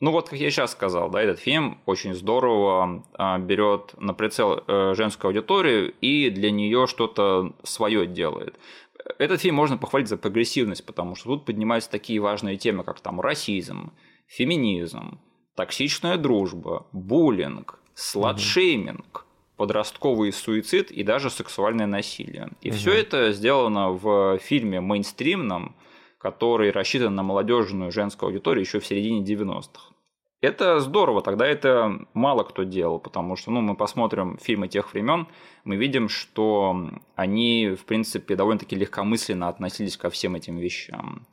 Ну вот, как я сейчас сказал, да, этот фильм очень здорово а, берет на прицел а, женскую аудиторию и для нее что-то свое делает. Этот фильм можно похвалить за прогрессивность, потому что тут поднимаются такие важные темы, как там расизм, феминизм, токсичная дружба, буллинг, сладшейминг, подростковый суицид и даже сексуальное насилие. И угу. все это сделано в фильме мейнстримном, который рассчитан на молодежную женскую аудиторию еще в середине 90-х. Это здорово, тогда это мало кто делал, потому что ну, мы посмотрим фильмы тех времен, мы видим, что они, в принципе, довольно-таки легкомысленно относились ко всем этим вещам.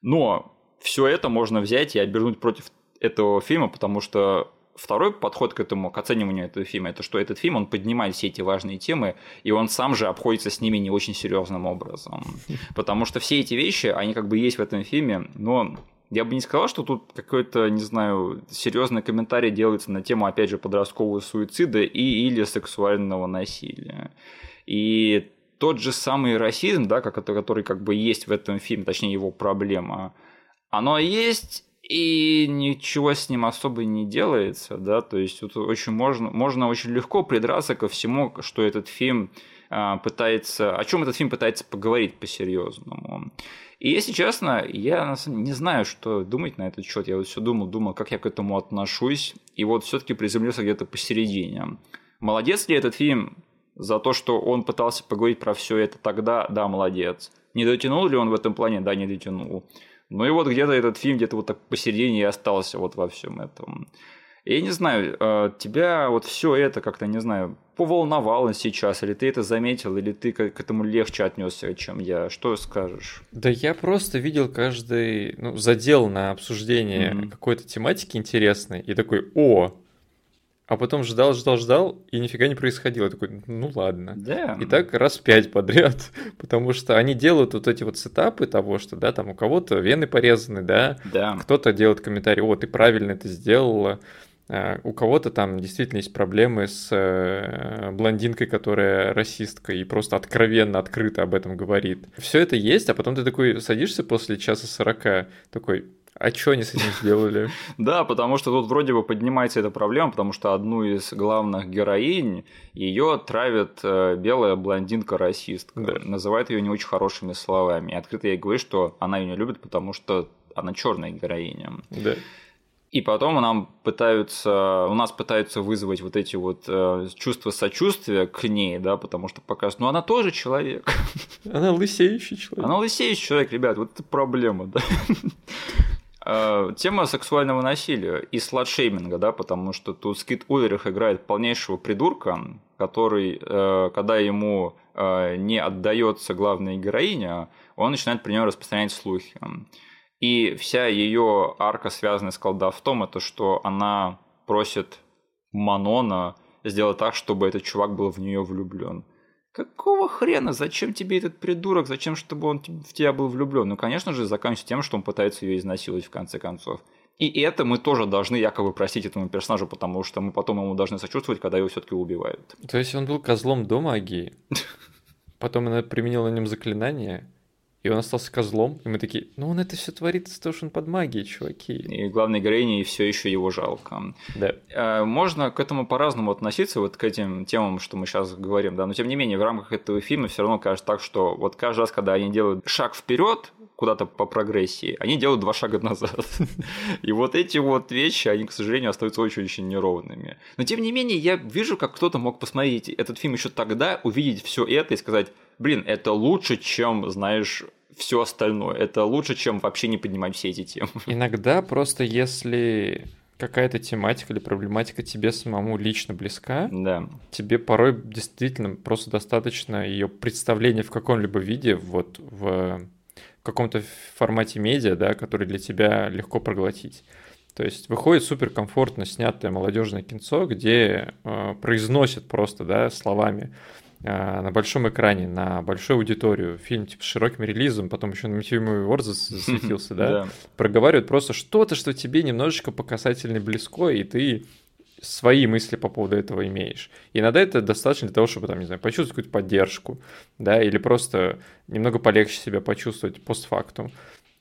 Но все это можно взять и обернуть против этого фильма, потому что второй подход к этому, к оцениванию этого фильма, это что этот фильм, он поднимает все эти важные темы, и он сам же обходится с ними не очень серьезным образом. Потому что все эти вещи, они как бы есть в этом фильме, но я бы не сказал, что тут какой-то, не знаю, серьезный комментарий делается на тему, опять же, подросткового суицида и или сексуального насилия. И тот же самый расизм, да, который, который как бы есть в этом фильме, точнее его проблема, оно есть, и ничего с ним особо не делается, да, то есть тут очень можно, можно очень легко придраться ко всему, что этот фильм а, пытается, о чем этот фильм пытается поговорить по-серьезному. И если честно, я не знаю, что думать на этот счет. Я вот все думал, думал, как я к этому отношусь, и вот все-таки приземлился где-то посередине. Молодец ли этот фильм за то, что он пытался поговорить про все это тогда? Да, молодец. Не дотянул ли он в этом плане? Да, не дотянул. Ну и вот где-то этот фильм где-то вот так посередине и остался вот во всем этом. Я не знаю, э, тебя вот все это как-то, не знаю, поволновало сейчас, или ты это заметил, или ты к этому легче отнесся, чем я. Что скажешь? Да я просто видел каждый ну, задел на обсуждение mm-hmm. какой-то тематики интересной, и такой, о, а потом ждал, ждал, ждал, и нифига не происходило. Я такой, ну ладно. Да. И так раз пять подряд, потому что они делают вот эти вот сетапы того, что, да, там у кого-то вены порезаны, да, да. кто-то делает комментарий, о, ты правильно это сделала, а у кого-то там действительно есть проблемы с э, блондинкой, которая расистка и просто откровенно, открыто об этом говорит. Все это есть, а потом ты такой садишься после часа сорока, такой, а что они с этим сделали? Да, потому что тут вроде бы поднимается эта проблема, потому что одну из главных героинь ее травит э, белая блондинка-расистка. Да. Называет ее не очень хорошими словами. И открыто ей говорит, что она ее не любит, потому что она черная героиня. Да. И потом нам пытаются, у нас пытаются вызвать вот эти вот э, чувства сочувствия к ней, да, потому что показывают, ну она тоже человек. Она лысеющий человек. Она лысеющий человек, ребят, вот это проблема, да. Э, тема сексуального насилия и сладшейминга, да, потому что тут Скит Улерих играет полнейшего придурка, который, э, когда ему э, не отдается главная героиня, он начинает при нем распространять слухи. И вся ее арка, связанная с колдовством, это что она просит Манона сделать так, чтобы этот чувак был в нее влюблен. Какого хрена? Зачем тебе этот придурок? Зачем, чтобы он в тебя был влюблен? Ну, конечно же, заканчивается тем, что он пытается ее изнасиловать в конце концов. И это мы тоже должны якобы простить этому персонажу, потому что мы потом ему должны сочувствовать, когда его все-таки убивают. То есть он был козлом до магии. Потом она применила на нем заклинание, и он остался козлом, и мы такие, ну он это все творит из-за того, что он под магией, чуваки. И главной героине все еще его жалко. Да. А, можно к этому по-разному относиться, вот к этим темам, что мы сейчас говорим, да, но тем не менее в рамках этого фильма все равно кажется так, что вот каждый раз, когда они делают шаг вперед, куда-то по прогрессии, они делают два шага назад. И вот эти вот вещи, они, к сожалению, остаются очень-очень неровными. Но тем не менее, я вижу, как кто-то мог посмотреть этот фильм еще тогда, увидеть все это и сказать, блин, это лучше, чем, знаешь, все остальное. Это лучше, чем вообще не поднимать все эти темы. Иногда просто если какая-то тематика или проблематика тебе самому лично близка, да. тебе порой действительно просто достаточно ее представления в каком-либо виде, вот в каком-то формате медиа, да, который для тебя легко проглотить. То есть выходит суперкомфортно снятое молодежное кинцо, где э, произносят просто да, словами на большом экране, на большую аудиторию, фильм типа с широким релизом, потом еще на MTV Movie Awards засветился, да, проговаривают просто что-то, что тебе немножечко по касательной близко, и ты свои мысли по поводу этого имеешь. И иногда это достаточно для того, чтобы, там, не знаю, почувствовать какую-то поддержку, да, или просто немного полегче себя почувствовать постфактум.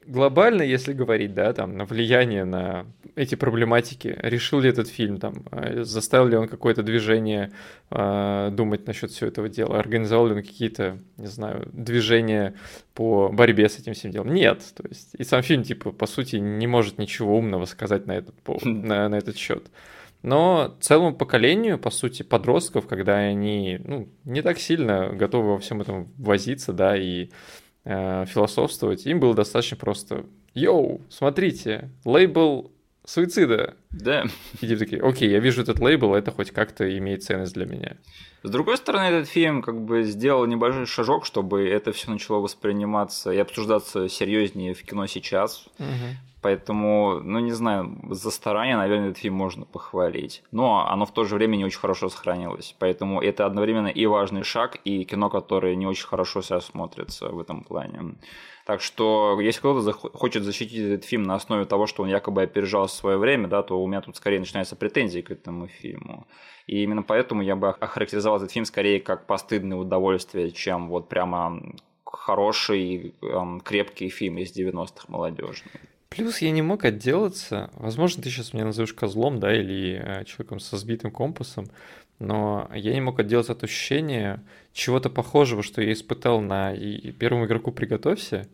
Глобально, если говорить, да, там, на влияние на эти проблематики, решил ли этот фильм, там, э, заставил ли он какое-то движение э, думать насчет всего этого дела, организовал ли он какие-то, не знаю, движения по борьбе с этим всем делом? Нет, то есть, и сам фильм, типа, по сути, не может ничего умного сказать на этот, повод, на, на этот счет. Но целому поколению, по сути, подростков, когда они ну, не так сильно готовы во всем этом возиться, да, и э, философствовать, им было достаточно просто «Йоу, смотрите, лейбл суицида». Да. И типа такие «Окей, я вижу этот лейбл, это хоть как-то имеет ценность для меня». С другой стороны, этот фильм как бы сделал небольшой шажок, чтобы это все начало восприниматься и обсуждаться серьезнее в кино сейчас. Угу. Поэтому, ну не знаю, за старание, наверное, этот фильм можно похвалить. Но оно в то же время не очень хорошо сохранилось. Поэтому это одновременно и важный шаг, и кино, которое не очень хорошо себя смотрится в этом плане. Так что, если кто-то хочет защитить этот фильм на основе того, что он якобы опережал свое время, да, то у меня тут скорее начинаются претензии к этому фильму. И именно поэтому я бы охарактеризовал этот фильм скорее как постыдное удовольствие, чем вот прямо хороший, эм, крепкий фильм из 90-х молодежный. Плюс я не мог отделаться, возможно, ты сейчас меня назовешь козлом, да, или э, человеком со сбитым компасом, но я не мог отделаться от ощущения чего-то похожего, что я испытал на и первому игроку «Приготовься»,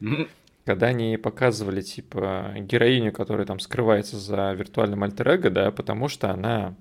когда они показывали, типа, героиню, которая там скрывается за виртуальным альтер да, потому что она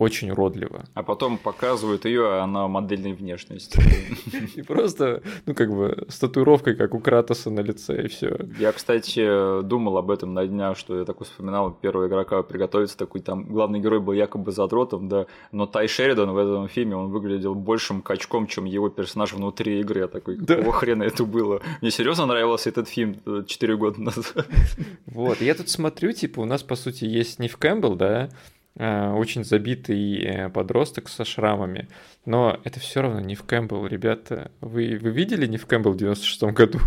очень уродливо. А потом показывают ее, а она модельной внешности. И просто, ну, как бы, с татуировкой, как у Кратоса на лице, и все. Я, кстати, думал об этом на днях, что я такой вспоминал первого игрока приготовиться, такой там главный герой был якобы задротом, да, но Тай Шеридан в этом фильме, он выглядел большим качком, чем его персонаж внутри игры. Я такой, какого хрена это было? Мне серьезно нравился этот фильм 4 года назад. Вот, я тут смотрю, типа, у нас, по сути, есть Нив Кэмпбелл, да, Э, очень забитый э, подросток со шрамами. Но это все равно Нив Кэмпбелл, ребята. Вы, вы видели Нив Кэмпбелл в 96 году?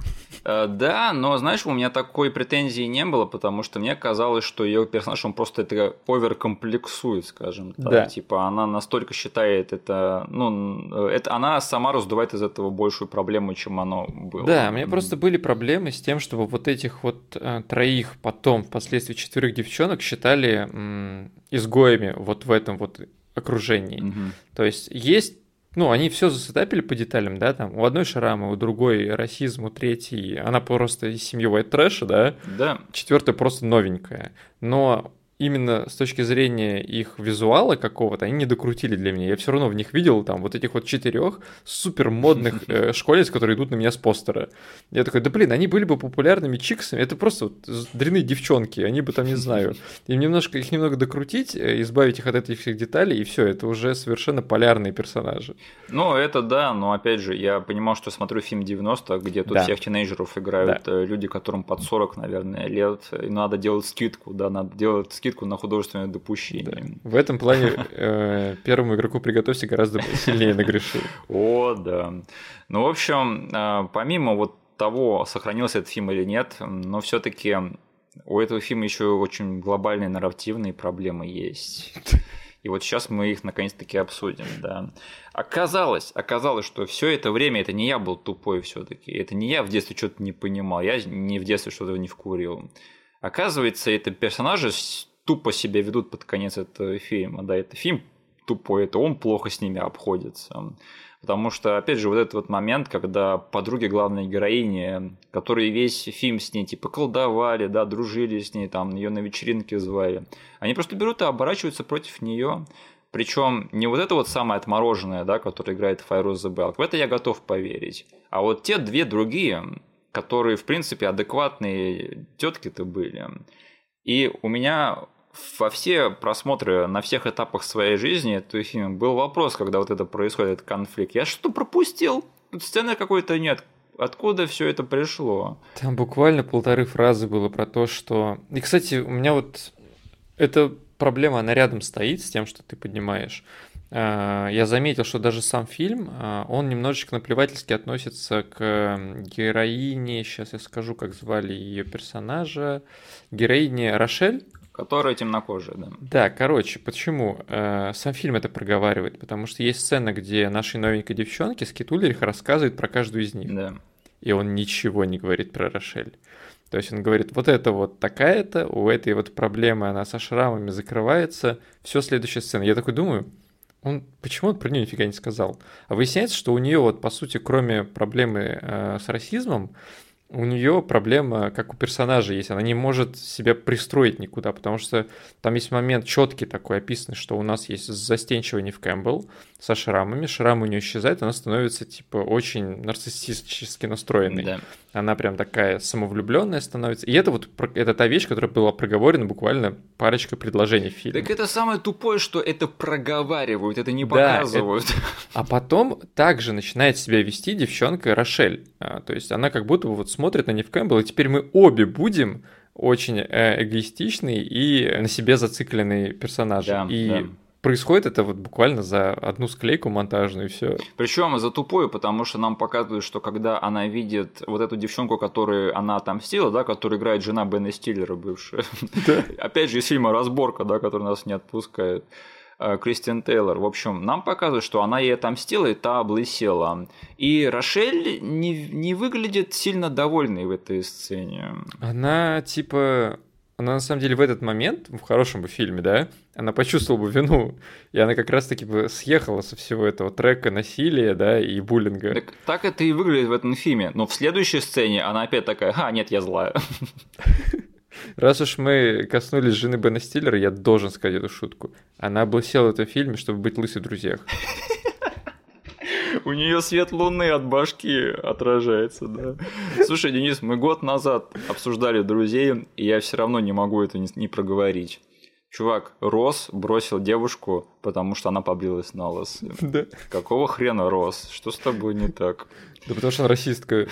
Э, да, но знаешь, у меня такой претензии не было, потому что мне казалось, что ее персонаж, он просто это оверкомплексует, скажем так. Да. Типа она настолько считает это, ну, это она сама раздувает из этого большую проблему, чем оно было. Да, у меня просто были проблемы с тем, чтобы вот этих вот э, троих потом, впоследствии четверых девчонок считали м, изгоями вот в этом вот окружении. Угу. То есть есть ну, они все засетапили по деталям, да, там, у одной шрамы, у другой расизм, у третьей, она просто из семьи white trash, да? Да. Четвертая просто новенькая. Но именно с точки зрения их визуала какого-то, они не докрутили для меня. Я все равно в них видел там вот этих вот четырех супер модных э, школьниц, которые идут на меня с постера. Я такой, да блин, они были бы популярными чиксами, это просто вот дрянные девчонки, они бы там, не знаю, им немножко, их немного докрутить, э, избавить их от этих всех деталей, и все, это уже совершенно полярные персонажи. Ну, это да, но опять же, я понимал, что смотрю фильм 90 где тут да. всех тинейджеров играют да. Э, люди, которым под 40, наверное, лет, и надо делать скидку, да, надо делать скидку скидку на художественное допущение. Да. В этом плане э, первому игроку приготовься гораздо сильнее нагрешил. О, да. Ну, в общем, э, помимо вот того, сохранился этот фильм или нет, но все-таки у этого фильма еще очень глобальные нарративные проблемы есть. И вот сейчас мы их наконец-таки обсудим, да. Оказалось, оказалось, что все это время это не я был тупой все-таки. Это не я в детстве что-то не понимал, я не в детстве что-то не вкурил. Оказывается, это персонажи тупо себя ведут под конец этого фильма. Да, это фильм тупой, это он плохо с ними обходится. Потому что, опять же, вот этот вот момент, когда подруги главной героини, которые весь фильм с ней типа колдовали, да, дружили с ней, там, ее на вечеринке звали, они просто берут и оборачиваются против нее. Причем не вот это вот самое отмороженное, да, которое играет Файруз Белк, в это я готов поверить. А вот те две другие, которые, в принципе, адекватные тетки-то были. И у меня во все просмотры на всех этапах своей жизни этого фильма был вопрос, когда вот это происходит, этот конфликт. Я что пропустил? Тут сцены какой-то нет. Откуда все это пришло? Там буквально полторы фразы было про то, что... И, кстати, у меня вот эта проблема, она рядом стоит с тем, что ты поднимаешь. А, я заметил, что даже сам фильм, а, он немножечко наплевательски относится к героине, сейчас я скажу, как звали ее персонажа, героине Рошель, Которая темнокожая, да. Да, короче, почему? Э, сам фильм это проговаривает, потому что есть сцена, где нашей новенькой девчонке Скит Ульрих рассказывает про каждую из них. Да. И он ничего не говорит про Рошель. То есть он говорит, вот это вот такая-то, у этой вот проблемы, она со шрамами закрывается, все следующая сцена. Я такой думаю, он почему он про нее нифига не сказал? А выясняется, что у нее вот по сути, кроме проблемы э, с расизмом, у нее проблема, как у персонажа есть, она не может себя пристроить никуда, потому что там есть момент четкий такой описанный, что у нас есть застенчивый Нив Кэмпбелл со шрамами, шрам у нее исчезает, она становится типа очень нарциссически настроенной. Да. Она прям такая самовлюбленная становится. И это вот это та вещь, которая была проговорена буквально парочкой предложений в фильме. Так это самое тупое, что это проговаривают, это не показывают. Да, это... А потом также начинает себя вести девчонка Рошель. А, то есть она как будто бы вот смотрит на Нив Кэмпбелл, и теперь мы обе будем очень э, эгоистичный и на себе зацикленный персонаж. Да, и да. Происходит это вот буквально за одну склейку монтажную и все. Причем за тупую, потому что нам показывают, что когда она видит вот эту девчонку, которую она отомстила, да, которая играет жена Бена Стиллера бывшая. Опять же из фильма Разборка, да, который нас не отпускает. Э, Кристиан Тейлор. В общем, нам показывают, что она ей отомстила, и та облысела. И Рошель не, не выглядит сильно довольной в этой сцене. Она типа... Она на самом деле в этот момент, в хорошем бы фильме, да, она почувствовала бы вину, и она как раз-таки бы съехала со всего этого трека насилия, да, и буллинга. Так, так это и выглядит в этом фильме, но в следующей сцене она опять такая, а, нет, я злая. Раз уж мы коснулись жены Бена Стиллера, я должен сказать эту шутку. Она облысела в этом фильме, чтобы быть лысой в друзьях. У нее свет луны от башки отражается, да. Слушай, Денис, мы год назад обсуждали друзей, и я все равно не могу это не проговорить. Чувак, Рос бросил девушку, потому что она побрилась на лысо. Да. Какого хрена Рос? Что с тобой не так? Да потому что она расистка.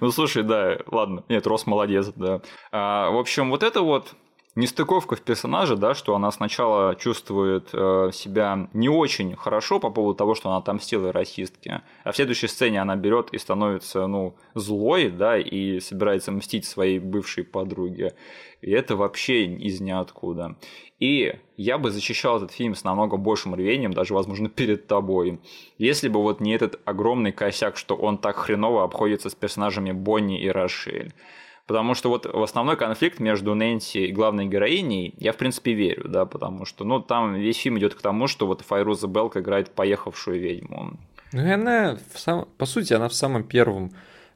Ну слушай, да, ладно. Нет, Рос молодец, да. А, в общем, вот это вот нестыковка в персонаже, да, что она сначала чувствует э, себя не очень хорошо по поводу того, что она отомстила расистке, а в следующей сцене она берет и становится, ну, злой, да, и собирается мстить своей бывшей подруге. И это вообще из ниоткуда. И я бы защищал этот фильм с намного большим рвением, даже, возможно, перед тобой, если бы вот не этот огромный косяк, что он так хреново обходится с персонажами Бонни и Рошель. Потому что вот в основной конфликт между Нэнси и главной героиней я, в принципе, верю, да, потому что, ну, там весь фильм идет к тому, что вот Файруза Белк играет поехавшую ведьму. Ну, и она, в сам... по сути, она в самом первом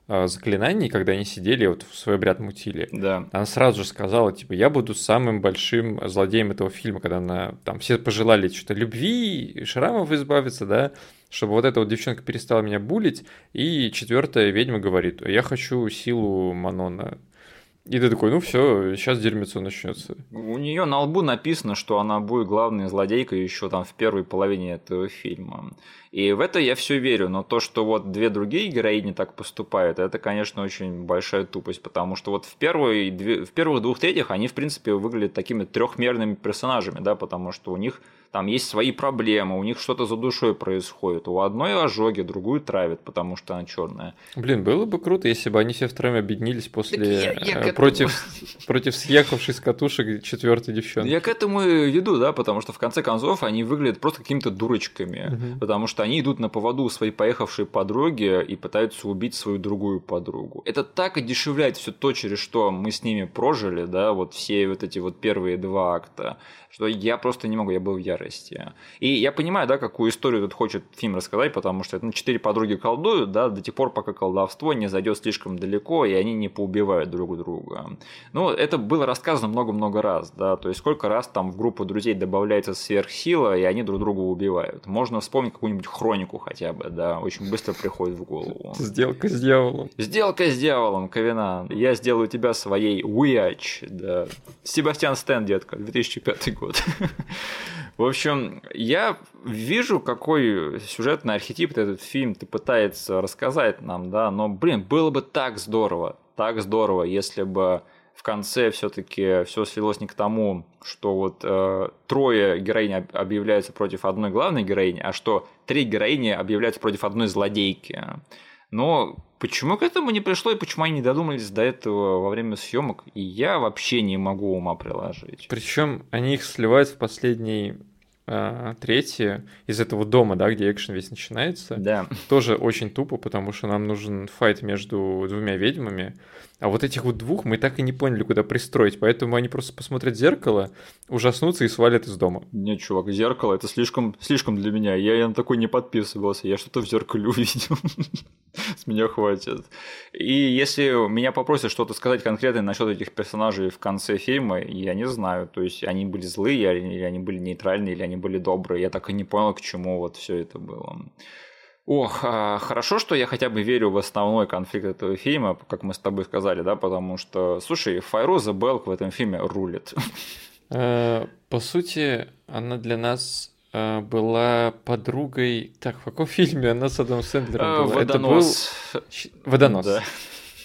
э, заклинании, когда они сидели, вот в свой обряд мутили, да. она сразу же сказала, типа, я буду самым большим злодеем этого фильма, когда она, там, все пожелали что-то любви, шрамов избавиться, да, чтобы вот эта вот девчонка перестала меня булить, и четвертая ведьма говорит, я хочу силу Манона. И ты такой, ну все, сейчас дерьмецо начнется. У нее на лбу написано, что она будет главной злодейкой еще там в первой половине этого фильма. И в это я все верю, но то, что вот две другие героини так поступают, это, конечно, очень большая тупость, потому что вот в, первой, в первых двух третьих они, в принципе, выглядят такими трехмерными персонажами, да, потому что у них там есть свои проблемы, у них что-то за душой происходит. У одной ожоги, другую травят, потому что она черная. Блин, было бы круто, если бы они все втроем объединились после я, я э, против, против съехавшей с катушек четвертой девчонки. Я к этому веду, да, потому что в конце концов они выглядят просто какими-то дурочками, угу. потому что они идут на поводу у своей поехавшей подруги и пытаются убить свою другую подругу. Это так одешевляет все то, через что мы с ними прожили, да, вот все вот эти вот первые два акта что я просто не могу, я был в ярости. И я понимаю, да, какую историю тут хочет фильм рассказать, потому что это ну, четыре подруги колдуют, да, до тех пор, пока колдовство не зайдет слишком далеко, и они не поубивают друг друга. Ну, это было рассказано много-много раз, да, то есть сколько раз там в группу друзей добавляется сверхсила, и они друг друга убивают. Можно вспомнить какую-нибудь хронику хотя бы, да, очень быстро приходит в голову. Сделка с дьяволом. Сделка с дьяволом, Ковина. Я сделаю тебя своей Уяч, да. Себастьян Стэн, детка, 2005 год год. В общем, я вижу, какой сюжетный архетип этот фильм ты пытается рассказать нам, да, но, блин, было бы так здорово, так здорово, если бы в конце все-таки все свелось не к тому, что вот э, трое героинь объявляются против одной главной героини, а что три героини объявляются против одной злодейки. Но почему к этому не пришло и почему они не додумались до этого во время съемок, и я вообще не могу ума приложить. Причем они их сливают в последний а, третья из этого дома, да, где экшен весь начинается. Да. Тоже очень тупо, потому что нам нужен файт между двумя ведьмами. А вот этих вот двух мы так и не поняли, куда пристроить, поэтому они просто посмотрят в зеркало, ужаснутся и свалят из дома. Нет, чувак, зеркало это слишком, слишком для меня. Я, я на такой не подписывался, я что-то в зеркале увидел. С меня хватит. И если меня попросят что-то сказать конкретно насчет этих персонажей в конце фильма, я не знаю. То есть они были злые, или они были нейтральные, или они были добрые. Я так и не понял, к чему вот все это было. Ох, а, хорошо, что я хотя бы верю в основной конфликт этого фильма, как мы с тобой сказали, да, потому что, слушай, Файруза Белк в этом фильме рулит. Э, по сути, она для нас э, была подругой... Так, в каком фильме она с Адамом Сэндлером э, была? Водонос. Это был... Водонос. Да.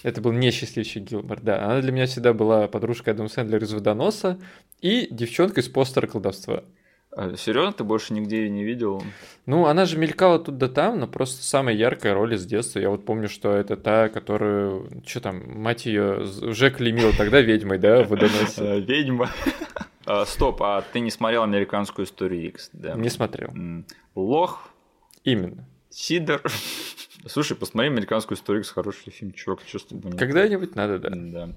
Это был несчастливчик Гилмор, да. Она для меня всегда была подружкой Адама Сэндлера из Водоноса и девчонкой из постера колдовства. А, Серьезно, ты больше нигде ее не видел? Ну, она же мелькала тут да там, но просто самая яркая роль из детства. Я вот помню, что это та, которую, что там, мать ее уже клеймила тогда ведьмой, да, в Водоносе. Ведьма. А, стоп, а ты не смотрел американскую историю X, да? Не смотрел. Лох. Именно. Сидор. Слушай, посмотри американскую историю X, хороший фильм, чувак, чувствую. Когда-нибудь надо, да. Да.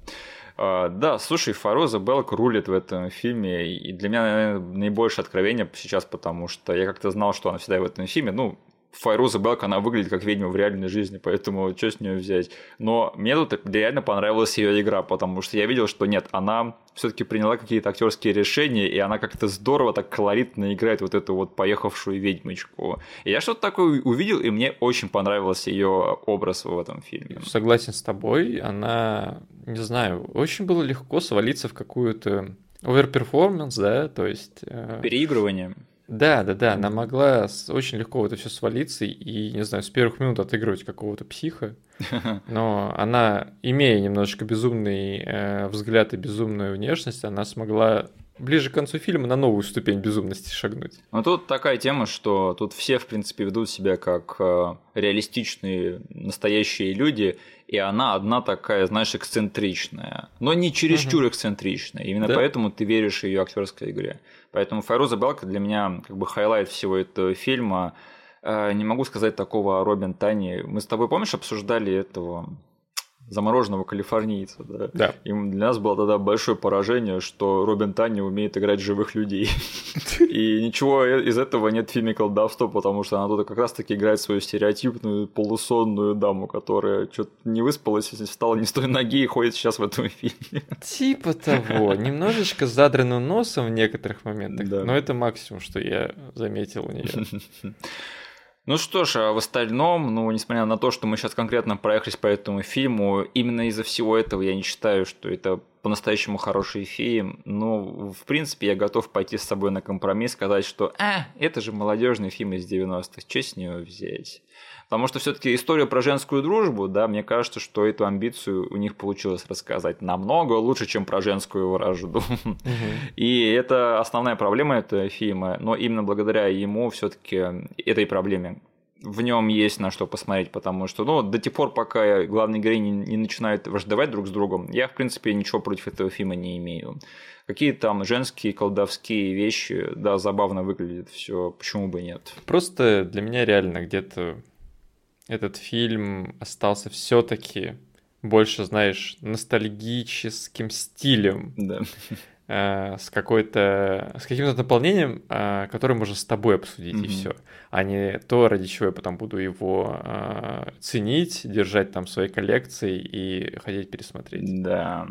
А, да, слушай, Фароза Белк рулит в этом фильме, и для меня, наверное, наибольшее откровение сейчас, потому что я как-то знал, что она всегда в этом фильме, ну, Файруза Белк, она выглядит как ведьма в реальной жизни, поэтому что с нее взять. Но мне тут реально понравилась ее игра, потому что я видел, что нет, она все-таки приняла какие-то актерские решения, и она как-то здорово, так колоритно играет вот эту вот поехавшую ведьмочку. И я что-то такое увидел, и мне очень понравился ее образ в этом фильме. Согласен с тобой, она, не знаю, очень было легко свалиться в какую-то overperformance, да, то есть... Э, Переигрывание. Да, да, да, она могла очень легко в это все свалиться и, не знаю, с первых минут отыгрывать какого-то психа. Но она, имея немножечко безумный э, взгляд и безумную внешность, она смогла ближе к концу фильма на новую ступень безумности шагнуть. Ну тут такая тема, что тут все, в принципе, ведут себя как э, реалистичные, настоящие люди, и она одна такая, знаешь, эксцентричная, но не чересчур угу. эксцентричная. Именно да? поэтому ты веришь ее актерской игре. Поэтому Файруза Белка для меня как бы highlight всего этого фильма. Э, не могу сказать такого о Робин Тани. Мы с тобой, помнишь, обсуждали этого замороженного калифорнийца, да? Да. И для нас было тогда большое поражение, что Робин Танни умеет играть живых людей. И ничего из этого нет в фильме «Колдовство», потому что она тут как раз-таки играет свою стереотипную полусонную даму, которая что-то не выспалась, встала не с той ноги и ходит сейчас в этом фильме. Типа того. Немножечко задранным носом в некоторых моментах, да. но это максимум, что я заметил у нее. Ну что ж, а в остальном, ну, несмотря на то, что мы сейчас конкретно проехались по этому фильму, именно из-за всего этого я не считаю, что это по-настоящему хороший фильм. Но, в принципе, я готов пойти с собой на компромисс, сказать, что «А, это же молодежный фильм из 90-х, что с него взять?» Потому что все-таки история про женскую дружбу, да, мне кажется, что эту амбицию у них получилось рассказать намного лучше, чем про женскую вражду. И это основная проблема этого фильма, но именно благодаря ему все-таки этой проблеме в нем есть на что посмотреть, потому что, ну, до тех пор, пока главные героини не начинают враждовать друг с другом, я, в принципе, ничего против этого фильма не имею. Какие там женские колдовские вещи, да, забавно выглядит все, почему бы нет. Просто для меня реально где-то этот фильм остался все-таки больше, знаешь, ностальгическим стилем. Да. Э, с какой-то с каким-то наполнением, э, которое можно с тобой обсудить mm-hmm. и все, а не то, ради чего я потом буду его э, ценить, держать там в своей коллекции и хотеть пересмотреть. Да.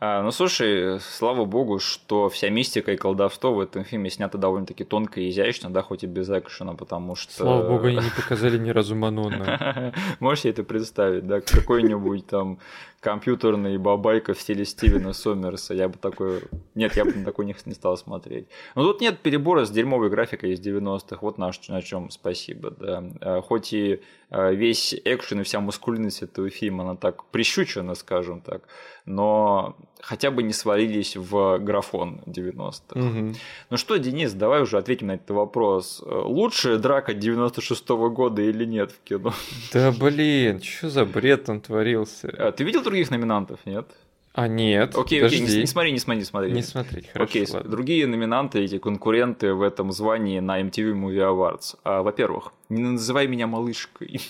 Ну, слушай, слава богу, что вся мистика и колдовство в этом фильме снято довольно-таки тонко и изящно, да, хоть и без экшена, потому что... Слава богу, они не показали ни разу Манона. Можешь себе это представить, да, какой-нибудь там компьютерный бабайка в стиле Стивена Сомерса, я бы такой... Нет, я бы на такой не, стал смотреть. Но тут нет перебора с дерьмовой графикой из 90-х, вот на, на чем спасибо, да. А, хоть и а, весь экшен и вся мускульность этого фильма, она так прищучена, скажем так, но хотя бы не свалились в графон 90-х. Угу. Ну что, Денис, давай уже ответим на этот вопрос. Лучшая драка 96-го года или нет в кино? Да блин, что за бред там творился? А, ты видел других номинантов, нет? А нет, Окей, подожди. окей, не, не смотри, не смотри, не смотри. Не смотреть, хорошо, Окей, ладно. другие номинанты, эти конкуренты в этом звании на MTV Movie Awards. А, во-первых, не называй меня малышкой.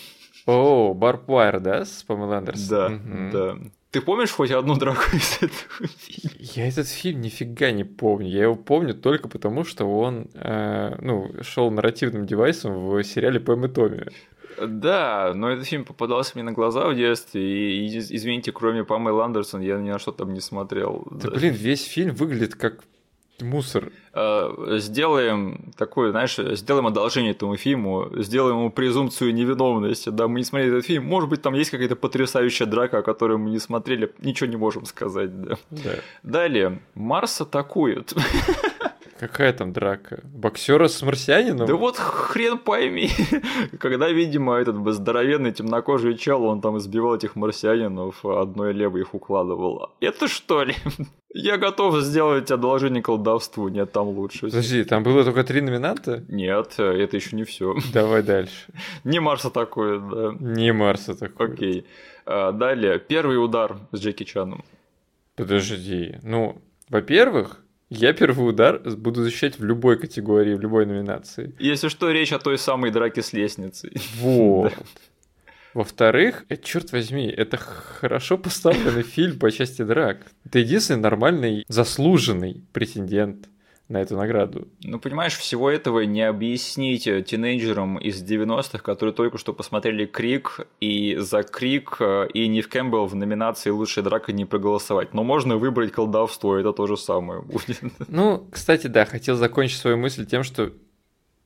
О, Барпвайр, да, с Памелой Андерсон? Да, Мгм. да. Ты помнишь хоть одну драку из этого фильма? Я этот фильм нифига не помню. Я его помню только потому, что он э, ну, шел нарративным девайсом в сериале Пэм и Томми. Да, но этот фильм попадался мне на глаза в детстве, и, и, извините, кроме Памелы Андерсон, я ни на что там не смотрел. Да, блин, весь фильм выглядит как мусор. Э, Сделаем такое, знаешь, сделаем одолжение этому фильму, сделаем ему презумпцию невиновности. Да, мы не смотрели этот фильм, может быть, там есть какая-то потрясающая драка, о которой мы не смотрели, ничего не можем сказать, да. Да. Далее, Марс атакует. Какая там драка? Боксера с марсианином? Да вот хрен пойми. Когда, видимо, этот здоровенный темнокожий чел, он там избивал этих марсианинов, а одной левой их укладывал. Это что ли? Я готов сделать одолжение колдовству, нет, там лучше. Подожди, там было только три номинанта? Нет, это еще не все. Давай дальше. Не Марса такое, да. Не Марса такой. Окей. А, Далее, первый удар с Джеки Чаном. Подожди. Ну, во-первых, я первый удар буду защищать в любой категории, в любой номинации. Если что, речь о той самой драке с лестницей. Вот. Во-вторых, э, черт возьми, это хорошо поставленный фильм по части драк. Это единственный нормальный, заслуженный претендент на эту награду. Ну, понимаешь, всего этого не объяснить тинейджерам из 90-х, которые только что посмотрели Крик, и за Крик и Нив Кэмпбелл в номинации «Лучшая драка» не проголосовать. Но можно выбрать колдовство, это то же самое будет. Ну, кстати, да, хотел закончить свою мысль тем, что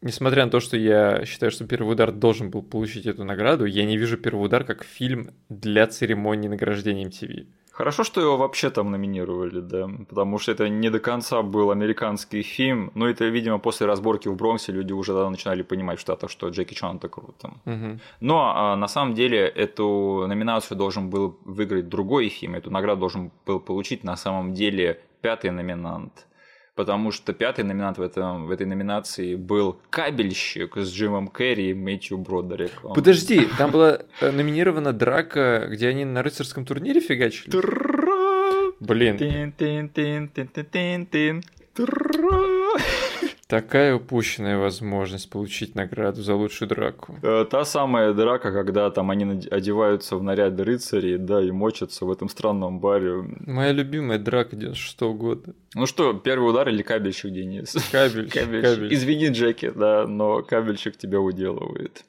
Несмотря на то, что я считаю, что первый удар должен был получить эту награду, я не вижу первый удар как фильм для церемонии награждения MTV. Хорошо, что его вообще там номинировали, да, потому что это не до конца был американский фильм, но это, видимо, после разборки в Бронксе люди уже тогда начинали понимать, что это что Джеки Чан это круто. Угу. Но а, на самом деле эту номинацию должен был выиграть другой фильм, эту награду должен был получить на самом деле пятый номинант. Потому что пятый номинант в, этом, в этой номинации был «Кабельщик» с Джимом Керри и Мэтью Бродериком. Подожди, там была э, номинирована драка, где они на рыцарском турнире фигачили? Блин. Такая упущенная возможность получить награду за лучшую драку. Э, Та самая драка, когда там они одеваются в наряды рыцарей, да, и мочатся в этом странном баре. Моя любимая драка 96 года. Ну что, первый удар или кабельщик, Денис? Кабельщик, Кабельщик. кабельщик. Извини, Джеки, да, но кабельщик тебя уделывает.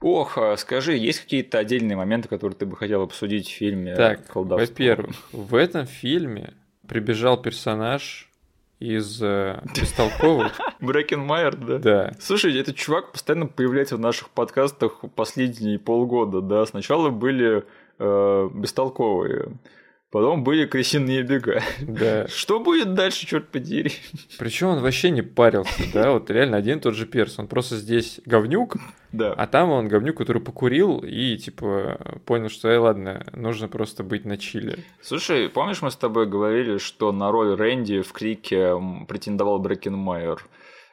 Ох, а скажи, есть какие-то отдельные моменты, которые ты бы хотел обсудить в фильме Так, «Колдовство»? во-первых, в этом фильме прибежал персонаж из э, Бестолковых. Брекенмайер, да? Да. Слушай, этот чувак постоянно появляется в наших подкастах последние полгода, да. Сначала были э, бестолковые, потом были крысиные бега. Да. Что будет дальше, черт подери? Причем он вообще не парился, да, вот реально один и тот же перс. Он просто здесь говнюк, Да. а там он говнюк, который покурил и типа понял, что, эй, ладно, нужно просто быть на чиле. Слушай, помнишь, мы с тобой говорили, что на роль Рэнди в Крике претендовал Брекенмайер?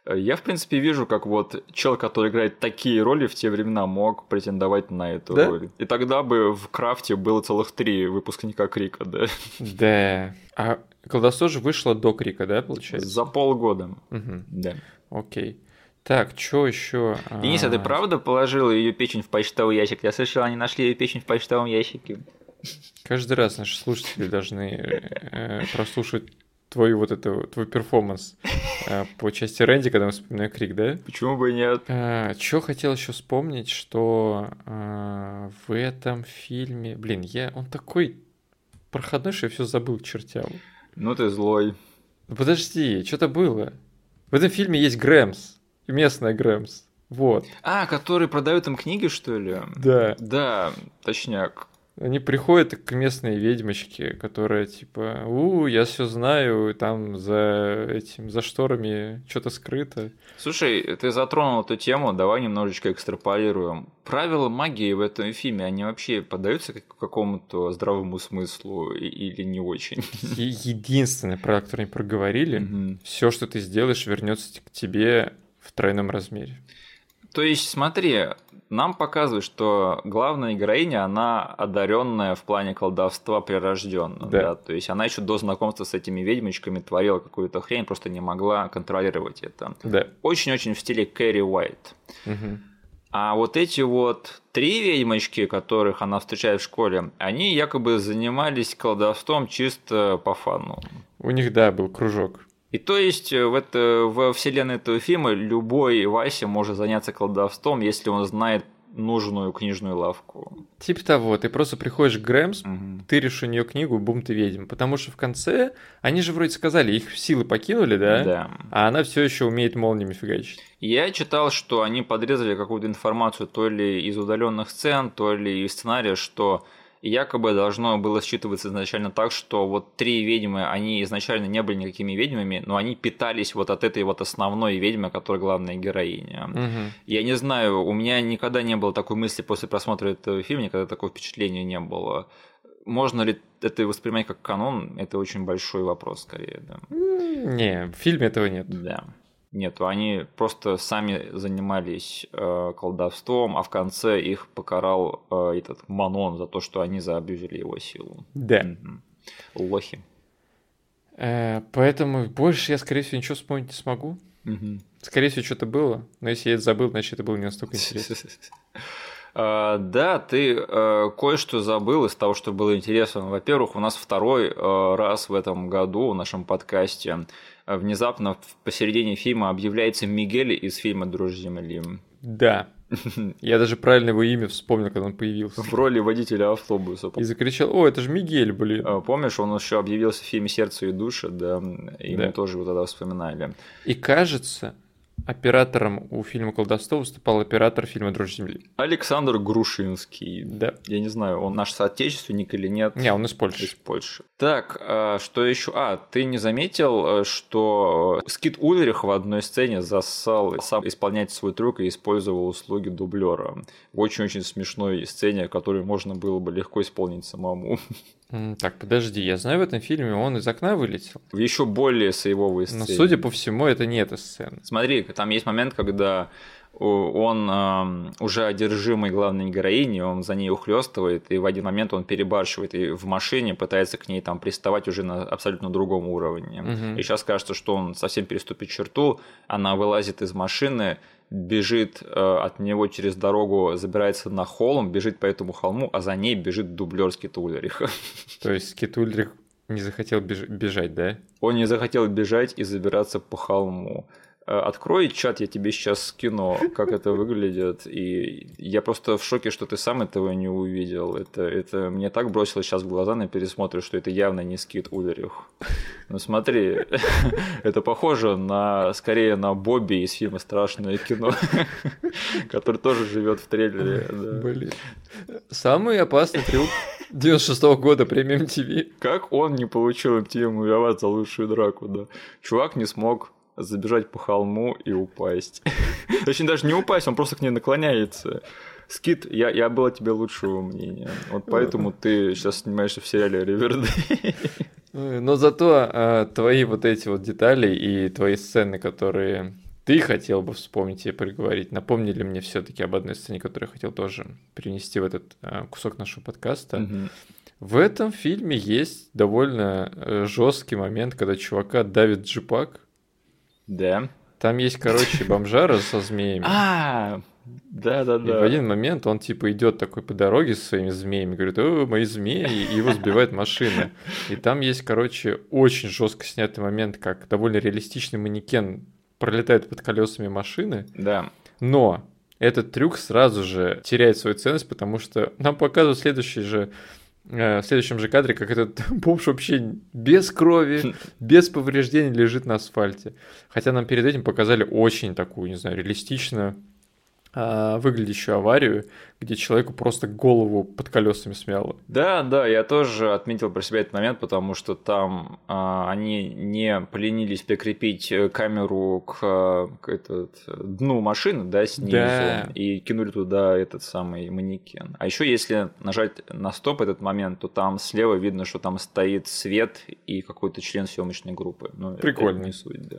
Э, Я, в принципе, вижу, как вот чел, который играет такие роли в те времена, мог претендовать на эту Да? роль. И тогда бы в Крафте было целых три выпускника Крика, да? Да. А колдовство же вышло до Крика, да, получается? За полгода. Мгм. Да. Окей. Так, что еще? Денис, а ты правда положил ее печень в почтовый ящик? Я слышал, они нашли ее печень в почтовом ящике. Каждый раз наши слушатели должны э, прослушать твой вот это твой перформанс э, по части Рэнди, когда мы вспоминаем крик, да? Почему бы и нет? Что хотел еще вспомнить, что э, в этом фильме, блин, я он такой проходной, что я все забыл к чертям. Ну ты злой. Ну подожди, что-то было. В этом фильме есть Грэмс, местная Грэмс. Вот, А, который продают им книги, что ли? да. Да, точняк. Они приходят к местной ведьмочке, которая типа, у, я все знаю, там за этим, за шторами что-то скрыто. Слушай, ты затронул эту тему, давай немножечко экстраполируем. Правила магии в этом фильме, они вообще поддаются как- какому-то здравому смыслу или не очень? И единственное, про которое они проговорили, Мгм. все, что ты сделаешь, вернется к тебе в тройном размере. То есть, смотри, нам показывают, что главная героиня, она одаренная в плане колдовства прирожденная. Да. да. То есть она еще до знакомства с этими ведьмочками творила какую-то хрень, просто не могла контролировать это. Да. Очень-очень в стиле Кэрри Уайт. Угу. А вот эти вот три ведьмочки, которых она встречает в школе, они якобы занимались колдовством чисто по фану. У них, да, был кружок. И то есть э, в, это, в вселенной этого фильма любой Вася может заняться колдовством, если он знает нужную книжную лавку. Типа того, ты просто приходишь к Грэмс, угу. тыришь у нее книгу, бум, ты ведьм. Потому что в конце, они же вроде сказали, их силы покинули, да? Да. А она все еще умеет молниями фигачить. Я читал, что они подрезали какую-то информацию то ли из удаленных сцен, то ли из сценария, что якобы должно было считываться изначально так, что вот три ведьмы, они изначально не были никакими ведьмами, но они питались вот от этой вот основной ведьмы, которая главная героиня. Угу. Я не знаю, у меня никогда не было такой мысли после просмотра этого фильма, никогда такого впечатления не было. Можно ли это воспринимать как канон, это очень большой вопрос, скорее. Да. Не, в фильме этого нет. Да. Нету, они просто сами занимались э, колдовством, а в конце их покарал э, этот Манон за то, что они заобюзили его силу. Да. Угу. Лохи. Э, поэтому больше я, скорее всего, ничего вспомнить не смогу. Угу. Скорее всего, что-то было, но если я это забыл, значит, это было не настолько интересно. Uh, да, ты uh, кое-что забыл из того, что было интересно. Во-первых, у нас второй uh, раз в этом году в нашем подкасте внезапно посередине фильма объявляется Мигель из фильма «Дрожь земли». Да. Я даже правильно его имя вспомнил, когда он появился. В роли водителя автобуса. И закричал, о, это же Мигель, блин. А, помнишь, он еще объявился в фильме «Сердце и душа», да, и да. мы тоже его тогда вспоминали. И кажется, Оператором у фильма «Колдовство» выступал оператор фильма «Дрожь земли». Александр Грушинский. Да. Я не знаю, он наш соотечественник или нет. Не, он из Польши. Из Польши. Так, а что еще? А, ты не заметил, э, что Скит Ульрих в одной сцене зассал сам исполнять свой трюк и использовал услуги дублера в очень-очень смешной сцене, которую можно было бы легко исполнить самому. Так, подожди, я знаю, в этом фильме он из окна вылетел. В еще более сейвовой сцене. Но, судя по всему, это не эта сцена. Смотри, там есть момент, когда он э, уже одержимый главной героиней, он за ней ухлестывает, и в один момент он перебарщивает и в машине пытается к ней там приставать уже на абсолютно другом уровне. Угу. И сейчас кажется, что он совсем переступит черту, она вылазит из машины, бежит э, от него через дорогу, забирается на холм, бежит по этому холму, а за ней бежит дублер Скитульриха. То есть Скитульрих не захотел бежать, да? Он не захотел бежать и забираться по холму. Э, открой чат, я тебе сейчас скину, как это выглядит. И я просто в шоке, что ты сам этого не увидел. Это, это мне так бросилось сейчас в глаза на пересмотре, что это явно не скит Ульрих. Ну смотри, это похоже на скорее на Бобби из фильма Страшное кино, который тоже живет в трейлере. Блин. Самый опасный трюк 96 -го года премиум ТВ. Как он не получил MTV Мувиават за лучшую драку, да? Чувак не смог забежать по холму и упасть. Точнее, даже не упасть, он просто к ней наклоняется. Скит, я, я был о тебе лучшего мнения. Вот поэтому ты сейчас снимаешься в сериале Ривердей. Но зато э, твои вот эти вот детали и твои сцены, которые ты хотел бы вспомнить и приговорить, напомнили мне все-таки об одной сцене, которую я хотел тоже принести в этот э, кусок нашего подкаста. Угу. В этом фильме есть довольно э, жесткий момент, когда чувака давит джипак, да. Там есть, короче, бомжара со змеями. А, да, да, да. И в один момент он типа идет такой по дороге со своими змеями, говорит, о, мои змеи, и его сбивает машина. И там есть, короче, очень жестко снятый момент, как довольно реалистичный манекен пролетает под колесами машины. Да. Но этот трюк сразу же теряет свою ценность, потому что нам показывают следующий же в следующем же кадре, как этот бомж вообще без крови, без повреждений лежит на асфальте. Хотя нам перед этим показали очень такую, не знаю, реалистичную выглядящую аварию, где человеку просто голову под колесами смяло. Да, да, я тоже отметил про себя этот момент, потому что там а, они не поленились прикрепить э, камеру к, к этот, дну машины, да, снизу, да. и кинули туда этот самый манекен. А еще если нажать на стоп этот момент, то там слева видно, что там стоит свет и какой-то член съемочной группы. Ну, Прикольно. не суть, да.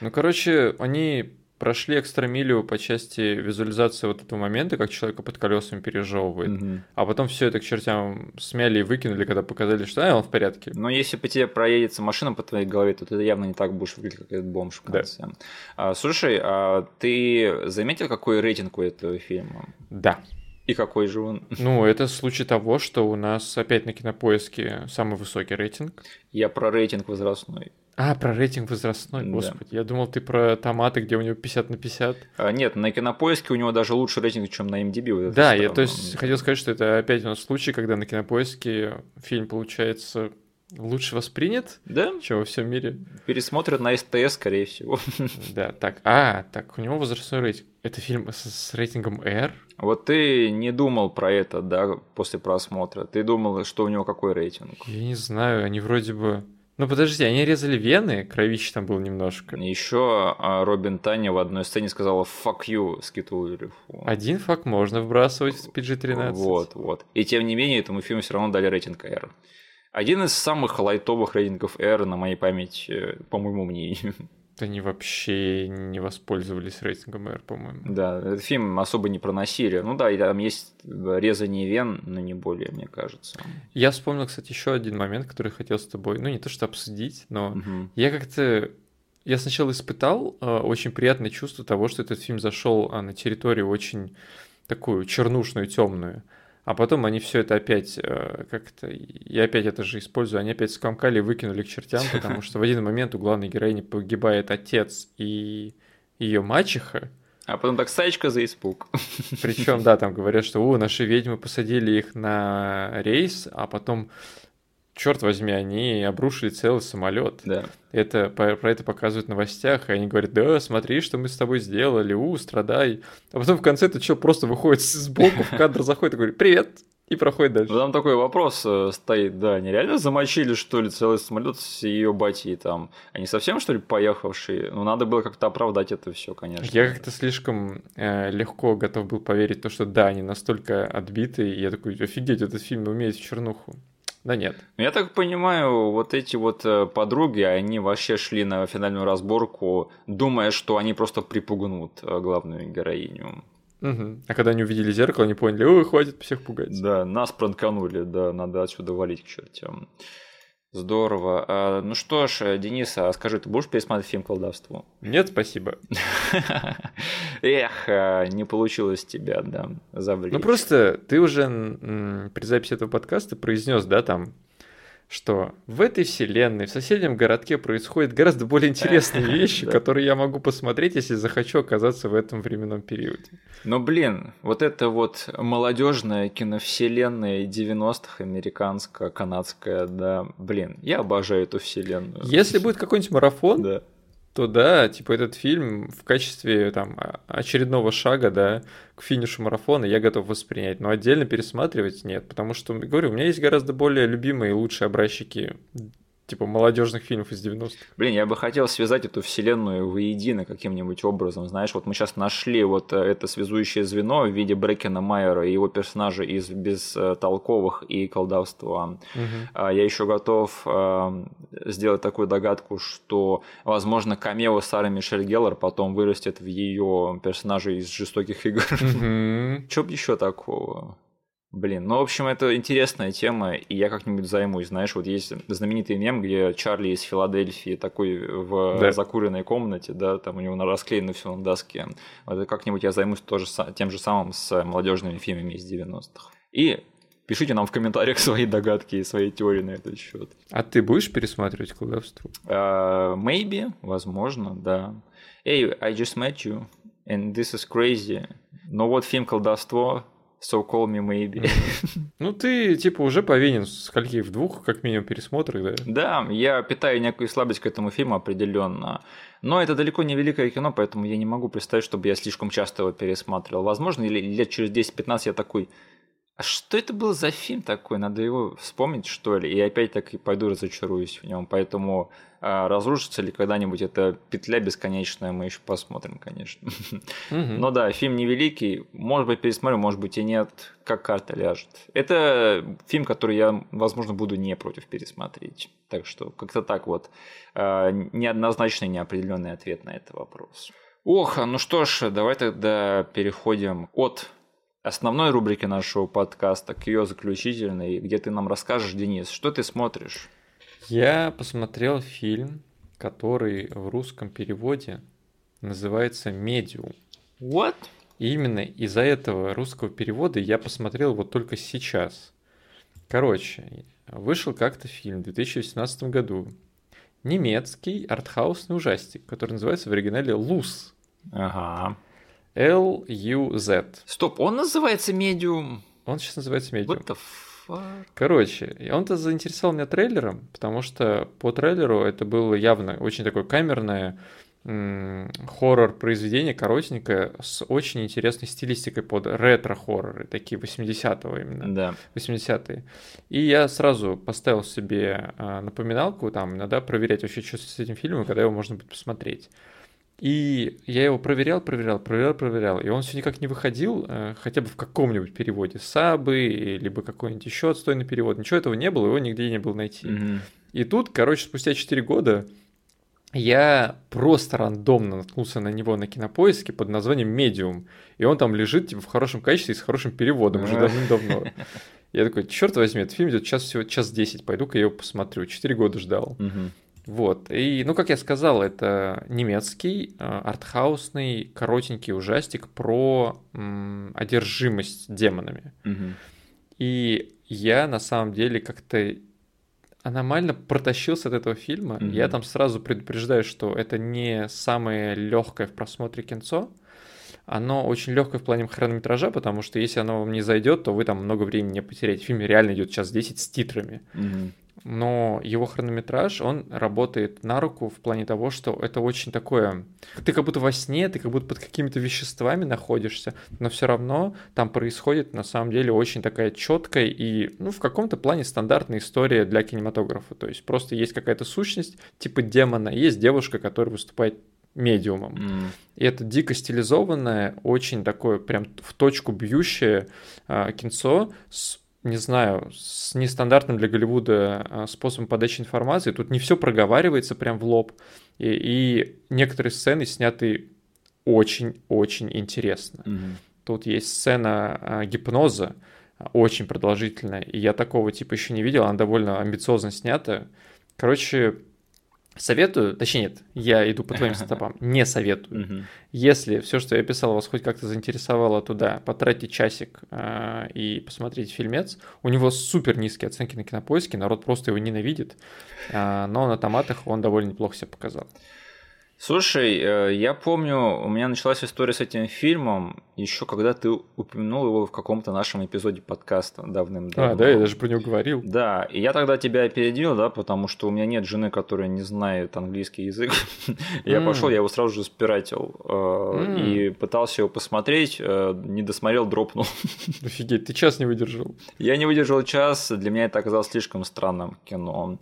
Ну, короче, они прошли экстрамилию по части визуализации вот этого момента, как человека под колесами пережевывает, угу. а потом все это к чертям смяли и выкинули, когда показали, что а, он в порядке. Но если по тебе проедется машина по твоей голове, то ты явно не так будешь выглядеть, как этот бомж в конце. Да. А, слушай, а ты заметил, какой рейтинг у этого фильма? Да. И какой же он? Ну, это случай того, что у нас опять на кинопоиске самый высокий рейтинг. Я про рейтинг возрастной. А, про рейтинг возрастной, господи. Да. Я думал, ты про томаты, где у него 50 на 50. А, нет, на кинопоиске у него даже лучше рейтинг, чем на MDB. Вот да, я то есть хотел сказать, что это опять у нас случай, когда на кинопоиске фильм получается лучше воспринят, да? чем во всем мире. Пересмотрят на СТС, скорее всего. Да, так, а, так, у него возрастной рейтинг. Это фильм с, с рейтингом R? Вот ты не думал про это, да, после просмотра. Ты думал, что у него какой рейтинг? Я не знаю, они вроде бы ну подожди, они резали вены, кровище там было немножко. Еще а, Робин Таня в одной сцене сказала «fuck you» Скиту Ульрифу. Один фак можно вбрасывать в PG-13. Вот, вот. И тем не менее, этому фильму все равно дали рейтинг R. Один из самых лайтовых рейтингов R на моей памяти, по моему мнению. Они вообще не воспользовались рейтингом R, по-моему. Да, этот фильм особо не про насилие. Ну да, и там есть резание вен, но не более, мне кажется. Я вспомнил, кстати, еще один момент, который хотел с тобой, ну не то что обсудить, но угу. я как-то я сначала испытал э, очень приятное чувство того, что этот фильм зашел э, на территорию очень такую чернушную, темную. А потом они все это опять э, как-то... Я опять это же использую. Они опять скомкали и выкинули к чертям, потому что в один момент у главной героини погибает отец и ее мачеха. А потом так саечка за испуг. Причем, да, там говорят, что у наши ведьмы посадили их на рейс, а потом черт возьми, они обрушили целый самолет. Да. Это, про, про это показывают в новостях, и они говорят, да, смотри, что мы с тобой сделали, у, страдай. А потом в конце это что, просто выходит сбоку, в кадр заходит и говорит, привет, и проходит дальше. Там такой вопрос э, стоит, да, нереально замочили, что ли, целый самолет с ее батей там? Они совсем, что ли, поехавшие? Ну, надо было как-то оправдать это все, конечно. Я как-то слишком э, легко готов был поверить в то, что да, они настолько отбиты, и я такой, офигеть, этот фильм умеет в чернуху. Да нет. Ну, я так понимаю, вот эти вот э, подруги, они вообще шли на финальную разборку, думая, что они просто припугнут э, главную героиню. Угу. А когда они увидели зеркало, они поняли, ой, хватит всех пугать. Да, нас пранканули, да, надо отсюда валить к чертям. Здорово. А, ну что ж, э, Денис, а скажи, ты будешь пересматривать фильм «Колдовство»? Нет, спасибо. Эх, а, не получилось тебя, да, завлечь. Ну просто ты уже при записи этого подкаста произнес, да, там, что в этой вселенной, в соседнем городке происходят гораздо более интересные вещи, которые я могу посмотреть, если захочу оказаться в этом временном периоде. Но, блин, вот это вот молодежная киновселенная 90-х, американская, канадская, да, блин, я обожаю эту вселенную. Если будет какой-нибудь марафон, да то да, типа этот фильм в качестве там очередного шага, да, к финишу марафона я готов воспринять, но отдельно пересматривать нет, потому что, говорю, у меня есть гораздо более любимые и лучшие образчики типа молодежных фильмов из 90-х. Блин, я бы хотел связать эту вселенную воедино каким-нибудь образом. Знаешь, вот мы сейчас нашли вот э, это связующее звено в виде Брекена Майера и его персонажа из бестолковых и колдовства. Угу. Я еще готов э, сделать такую догадку, что, возможно, камео Сары Мишель Геллер потом вырастет в ее персонажа из жестоких игр. Угу. Что бы еще такого? Блин, ну, в общем, это интересная тема, и я как-нибудь займусь. Знаешь, вот есть знаменитый мем, где Чарли из Филадельфии такой в да. закуренной комнате, да, там у него расклеено все на доске. Вот как-нибудь я займусь тоже тем же самым с молодежными фильмами из 90-х. И пишите нам в комментариях свои догадки и свои теории на этот счет. А ты будешь пересматривать колдовство? Uh, maybe, возможно, да. Hey, I just met you, and this is crazy. Но вот фильм «Колдовство» So call me maybe. Ну, ты, типа, уже повинен скольки в двух, как минимум, пересмотрах, да? Да, я питаю некую слабость к этому фильму определенно. Но это далеко не великое кино, поэтому я не могу представить, чтобы я слишком часто его пересматривал. Возможно, или лет через 10-15 я такой, а что это был за фильм такой? Надо его вспомнить, что ли? И опять так и пойду разочаруюсь в нем. Поэтому а, разрушится ли когда-нибудь эта петля бесконечная, мы еще посмотрим, конечно. Но да, фильм невеликий. Может быть, пересмотрю, может быть и нет. Как карта ляжет. Это фильм, который я, возможно, буду не против пересмотреть. Так что как-то так вот. А, неоднозначный, неопределенный ответ на этот вопрос. Ох, ну что ж, давай тогда переходим от основной рубрики нашего подкаста к ее заключительной, где ты нам расскажешь, Денис, что ты смотришь? Я посмотрел фильм, который в русском переводе называется «Медиум». What? И именно из-за этого русского перевода я посмотрел вот только сейчас. Короче, вышел как-то фильм в 2018 году. Немецкий артхаусный ужастик, который называется в оригинале «Luz». Ага. L-U-Z. Стоп, он называется «Медиум»? Он сейчас называется «Медиум». What the fuck? Короче, он-то заинтересовал меня трейлером, потому что по трейлеру это было явно очень такое камерное, хоррор-произведение, коротенькое, с очень интересной стилистикой под ретро-хорроры, такие 80-го именно. Да. 80-е. И я сразу поставил себе а, напоминалку, там, иногда проверять вообще, что с этим фильмом, когда его можно будет посмотреть. И я его проверял, проверял, проверял, проверял. И он все никак не выходил, э, хотя бы в каком-нибудь переводе. Сабы, либо какой-нибудь еще отстойный перевод. Ничего этого не было, его нигде не было найти. Мгм. И тут, короче, спустя 4 года я просто рандомно наткнулся на него на кинопоиске под названием Медиум. И он там лежит типа, в хорошем качестве и с хорошим переводом уже давным-давно. Я такой, черт возьми, этот фильм идет час всего час 10, пойду-ка я его посмотрю. Четыре года ждал. Мгм. Вот. И, ну, как я сказал, это немецкий, э, артхаусный, коротенький ужастик про м, одержимость демонами. Мгм. И я на самом деле как-то аномально протащился от этого фильма. Мгм. Я там сразу предупреждаю, что это не самое легкое в просмотре кинцо. Оно очень легкое в плане хронометража, потому что если оно вам не зайдет, то вы там много времени не потеряете. Фильм реально идет час 10 с титрами. Мгм. Но его хронометраж, он работает на руку в плане того, что это очень такое... Ты как будто во сне, ты как будто под какими-то веществами находишься, но все равно там происходит на самом деле очень такая четкая и, ну, в каком-то плане стандартная история для кинематографа. То есть просто есть какая-то сущность типа демона, есть девушка, которая выступает медиумом. М. И это дико стилизованное, очень такое прям в точку бьющее а, кинцо с не знаю, с нестандартным для Голливуда а, способом подачи информации. Тут не все проговаривается прям в лоб. И, и некоторые сцены сняты очень-очень интересно. Мгм. Тут есть сцена а, гипноза, а, очень продолжительная. И я такого типа еще не видел. Она довольно амбициозно снята. Короче, советую, точнее нет, я иду по твоим стопам, не советую. Мгм. Если все, что я писал, вас хоть как-то заинтересовало туда, потратьте часик а, и посмотрите фильмец. У него супер низкие оценки на кинопоиске, народ просто его ненавидит. А, но на томатах он довольно неплохо себя показал. Слушай, э, я помню, у меня началась история с этим фильмом еще когда ты упомянул его в каком-то нашем эпизоде подкаста давным-давно. А, да, я даже про него говорил. Да, и я тогда тебя опередил, да, потому что у меня нет жены, которая не знает английский язык. Я пошел, я его сразу же спиратил э, и пытался его посмотреть, э, не досмотрел, дропнул. Офигеть, ты час не выдержал. Я не выдержал час, для меня это оказалось слишком странным кино.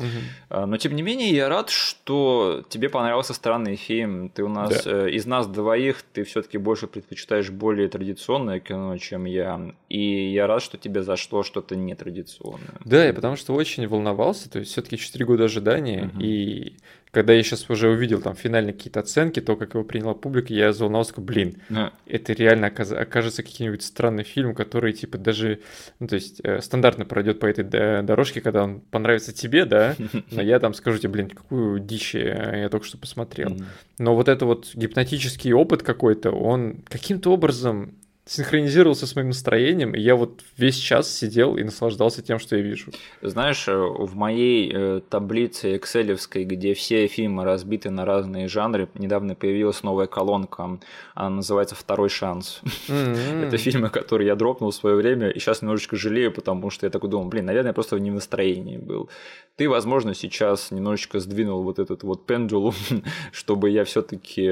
А, Но тем не менее, я рад, что тебе понравился странный фильм. Ты у нас э, из нас двоих, ты все-таки больше предпочитаешь более традиционное кино, чем я. И я рад, что тебе зашло что-то нетрадиционное. Да, я потому что очень волновался, то есть все-таки 4 года ожидания, Мгм. и когда я сейчас уже увидел там финальные какие-то оценки, то, как его приняла публика, я заволновался, блин, Да. это реально оказ- окажется каким-нибудь странный фильм, который, типа, даже, ну, то есть, э, стандартно пройдет по этой дорожке, когда он понравится тебе, да, но я там скажу тебе, блин, какую дичь я только что посмотрел. Но вот это вот гипнотический опыт какой-то, он каким-то образом синхронизировался с моим настроением, и я вот весь час сидел и наслаждался тем, что я вижу. Знаешь, э, в моей э, таблице экселевской, где все фильмы разбиты на разные жанры, недавно появилась новая колонка. Она называется «Второй шанс». М-м. Это фильмы, которые я дропнул в свое время, и сейчас немножечко жалею, потому что я такой думал, блин, наверное, я просто не в настроении был. Ты, возможно, сейчас немножечко сдвинул вот этот вот пендулум, чтобы я все-таки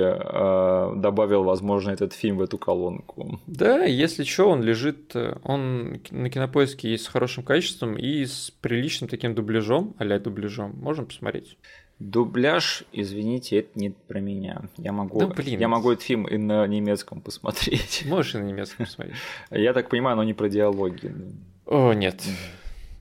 добавил, возможно, этот фильм в эту колонку. Да, если что, он лежит, э, он на кинопоиске есть с хорошим качеством и с приличным таким дубляжом, а дубляжом, можем посмотреть. Дубляж, извините, это не про меня. Я могу, Да, блин. я могу этот фильм и на немецком посмотреть. Можешь и на немецком посмотреть. Я так понимаю, оно не про диалоги. О, нет.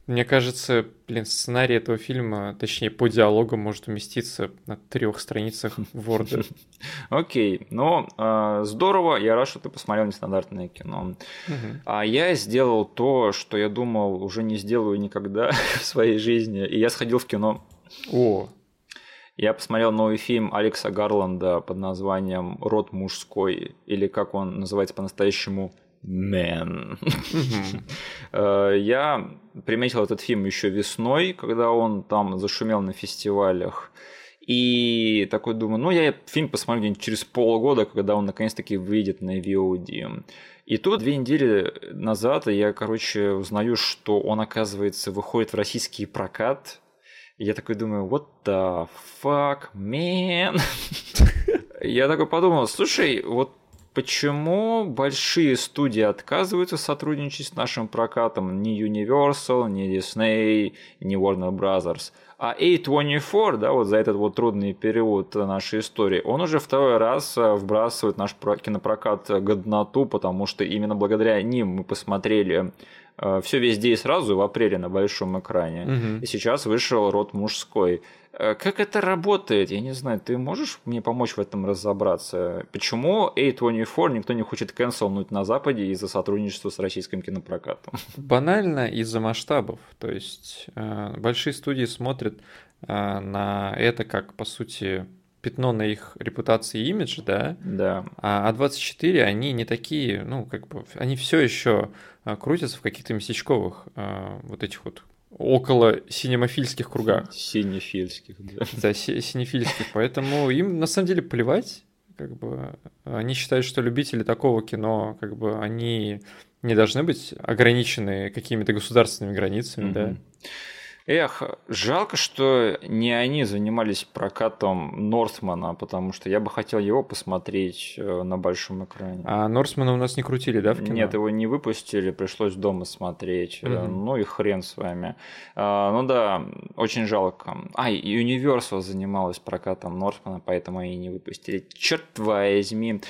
Мне кажется, блин, сценарий этого фильма, точнее, по диалогам может уместиться на трех страницах Word. Окей, ну, а, здорово, я рад, что ты посмотрел нестандартное кино. А я сделал то, что я думал, уже не сделаю никогда в своей жизни, и я сходил в кино. О, я посмотрел новый фильм Алекса Гарланда под названием «Род мужской», или как он называется по-настоящему Man. Э, я приметил этот фильм еще весной, когда он там зашумел на фестивалях. И такой думаю, ну я фильм посмотрю где-нибудь через полгода, когда он наконец-таки выйдет на VOD. И тут две недели назад я, короче, узнаю, что он, оказывается, выходит в российский прокат. И я такой думаю, what the fuck, man? Я такой подумал, слушай, вот почему большие студии отказываются сотрудничать с нашим прокатом? Ни Universal, ни Disney, ни Warner Brothers. А A24, да, вот за этот вот трудный период нашей истории, он уже второй раз э, вбрасывает наш кинопрокат годноту, потому что именно благодаря ним мы посмотрели э, все везде и сразу в апреле на большом экране. Угу. И сейчас вышел род мужской. Э, как это работает? Я не знаю, ты можешь мне помочь в этом разобраться? Почему A24 никто не хочет канцелнуть на Западе из-за сотрудничества с российским кинопрокатом? Банально из-за масштабов. То есть э, большие студии смотрят э, на это как, по сути, пятно на их репутации и имидж, да? Да. А А24, они не такие, ну, как бы, они все еще крутятся в каких-то местечковых вот этих вот около синемофильских кругах. Синефильских, да. Да, синефильских. Поэтому им на самом деле плевать. Как бы они считают, что любители такого кино, как бы они не должны быть ограничены какими-то государственными границами, mm-hmm. да. Эх, жалко, что не они занимались прокатом Нортмана, потому что я бы хотел его посмотреть э, на большом экране. А Нортмана у нас не крутили, да, в кино? Нет, его не выпустили, пришлось дома смотреть. Угу. Ну и хрен с вами. А, ну да, очень жалко. А, и Universal занималась прокатом Нортмана, поэтому они не выпустили. Черт возьми.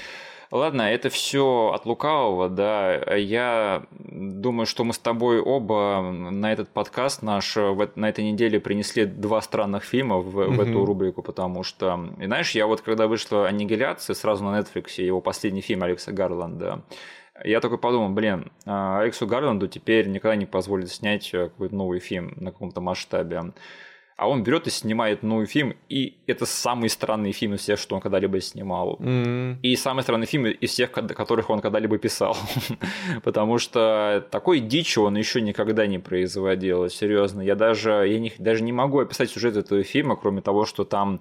Ладно, это все от лукавого, да. Я думаю, что мы с тобой оба на этот подкаст наш на этой неделе принесли два странных фильма в, mm-hmm. в эту рубрику, потому что, и знаешь, я вот когда вышла «Аннигиляция», сразу на Netflix, его последний фильм Алекса Гарланда, я такой подумал, блин, а, Алексу Гарланду теперь никогда не позволит снять какой-то новый фильм на каком-то масштабе а он берет и снимает новый фильм, и это самый странный фильм из всех, что он когда-либо снимал. Mm-hmm. И самый странный фильм из всех, которых он когда-либо писал. Потому что такой дичи он еще никогда не производил. Серьезно, я даже, я не, даже не могу описать сюжет этого фильма, кроме того, что там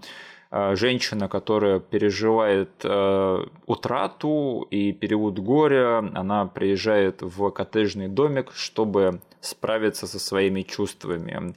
э, женщина, которая переживает э, утрату и период горя, она приезжает в коттеджный домик, чтобы справиться со своими чувствами.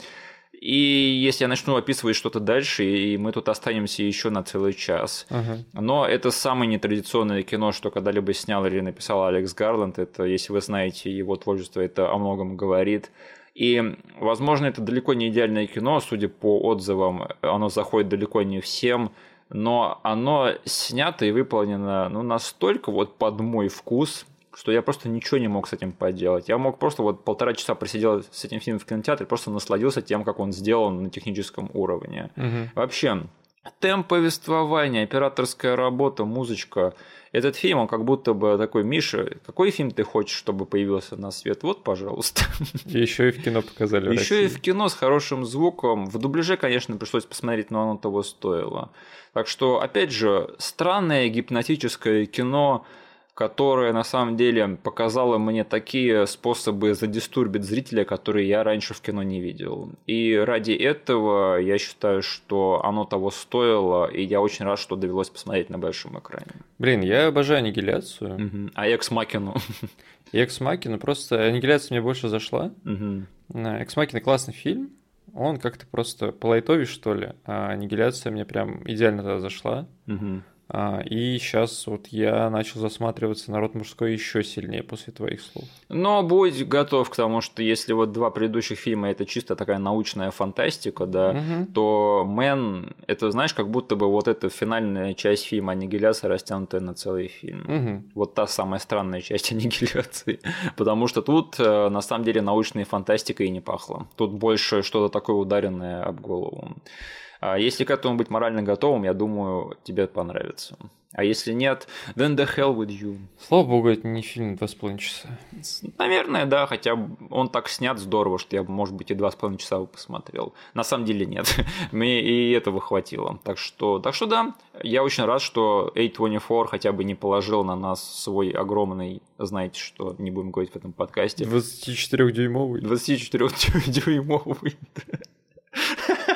И если я начну описывать что-то дальше, и мы тут останемся еще на целый час. Uh-huh. Но это самое нетрадиционное кино, что когда-либо снял или написал Алекс Гарланд. Это, если вы знаете его творчество, это о многом говорит. И, возможно, это далеко не идеальное кино, судя по отзывам, оно заходит далеко не всем, но оно снято и выполнено ну, настолько вот под мой вкус, что я просто ничего не мог с этим поделать. Я мог просто вот полтора часа просидел с этим фильмом в кинотеатре, просто насладился тем, как он сделан на техническом уровне. Угу. Вообще, темп повествования, операторская работа, музычка. Этот фильм, он как будто бы такой, Миша, какой фильм ты хочешь, чтобы появился на свет? Вот, пожалуйста. Еще и в кино показали. Еще и в кино с хорошим звуком. В дубляже, конечно, пришлось посмотреть, но оно того стоило. Так что, опять же, странное гипнотическое кино, которая на самом деле показала мне такие способы задистурбить зрителя, которые я раньше в кино не видел. И ради этого я считаю, что оно того стоило, и я очень рад, что довелось посмотреть на большом экране. Блин, я обожаю аннигиляцию. Угу. А Экс Макину? Экс Макину, просто аннигиляция мне больше зашла. Угу. Экс Макина классный фильм. Он как-то просто полайтовее, что ли, а аннигиляция мне прям идеально тогда зашла. Угу. А, и сейчас вот я начал засматриваться на род мужской еще сильнее после твоих слов. Но будь готов к тому, что если вот два предыдущих фильма это чисто такая научная фантастика, да, угу. то Men, это знаешь, как будто бы вот эта финальная часть фильма Аннигиляция растянутая на целый фильм. Угу. Вот та самая странная часть Аннигиляции. Потому что тут э, на самом деле научная фантастика и не пахло. Тут больше что-то такое ударенное об голову. А если к этому быть морально готовым, я думаю, тебе понравится. А если нет, then the hell with you. Слава богу, это не фильм «Два с половиной часа». Наверное, да, хотя он так снят здорово, что я, может быть, и два с половиной часа бы посмотрел. На самом деле нет, мне и этого хватило. Так что, так что да, я очень рад, что A24 хотя бы не положил на нас свой огромный, знаете что, не будем говорить в этом подкасте. 24-дюймовый. 24-дюймовый.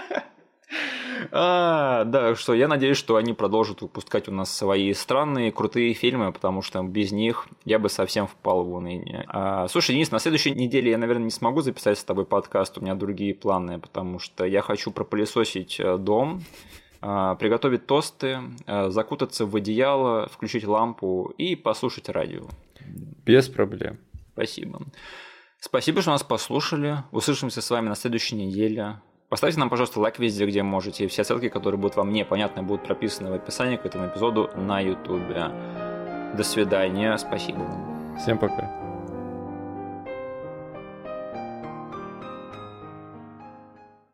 А, да, что я надеюсь, что они продолжат выпускать у нас свои странные, крутые фильмы, потому что без них я бы совсем впал в уныние. А, слушай, Денис, на следующей неделе я, наверное, не смогу записать с тобой подкаст, у меня другие планы, потому что я хочу пропылесосить э, дом, а, приготовить тосты, э, закутаться в одеяло, включить лампу и послушать радио. Без проблем. Спасибо. Спасибо, что нас послушали. Услышимся с вами на следующей неделе. Поставьте нам, пожалуйста, лайк везде, где можете. Все ссылки, которые будут вам непонятны, будут прописаны в описании к этому эпизоду на YouTube. До свидания. Спасибо. Всем пока.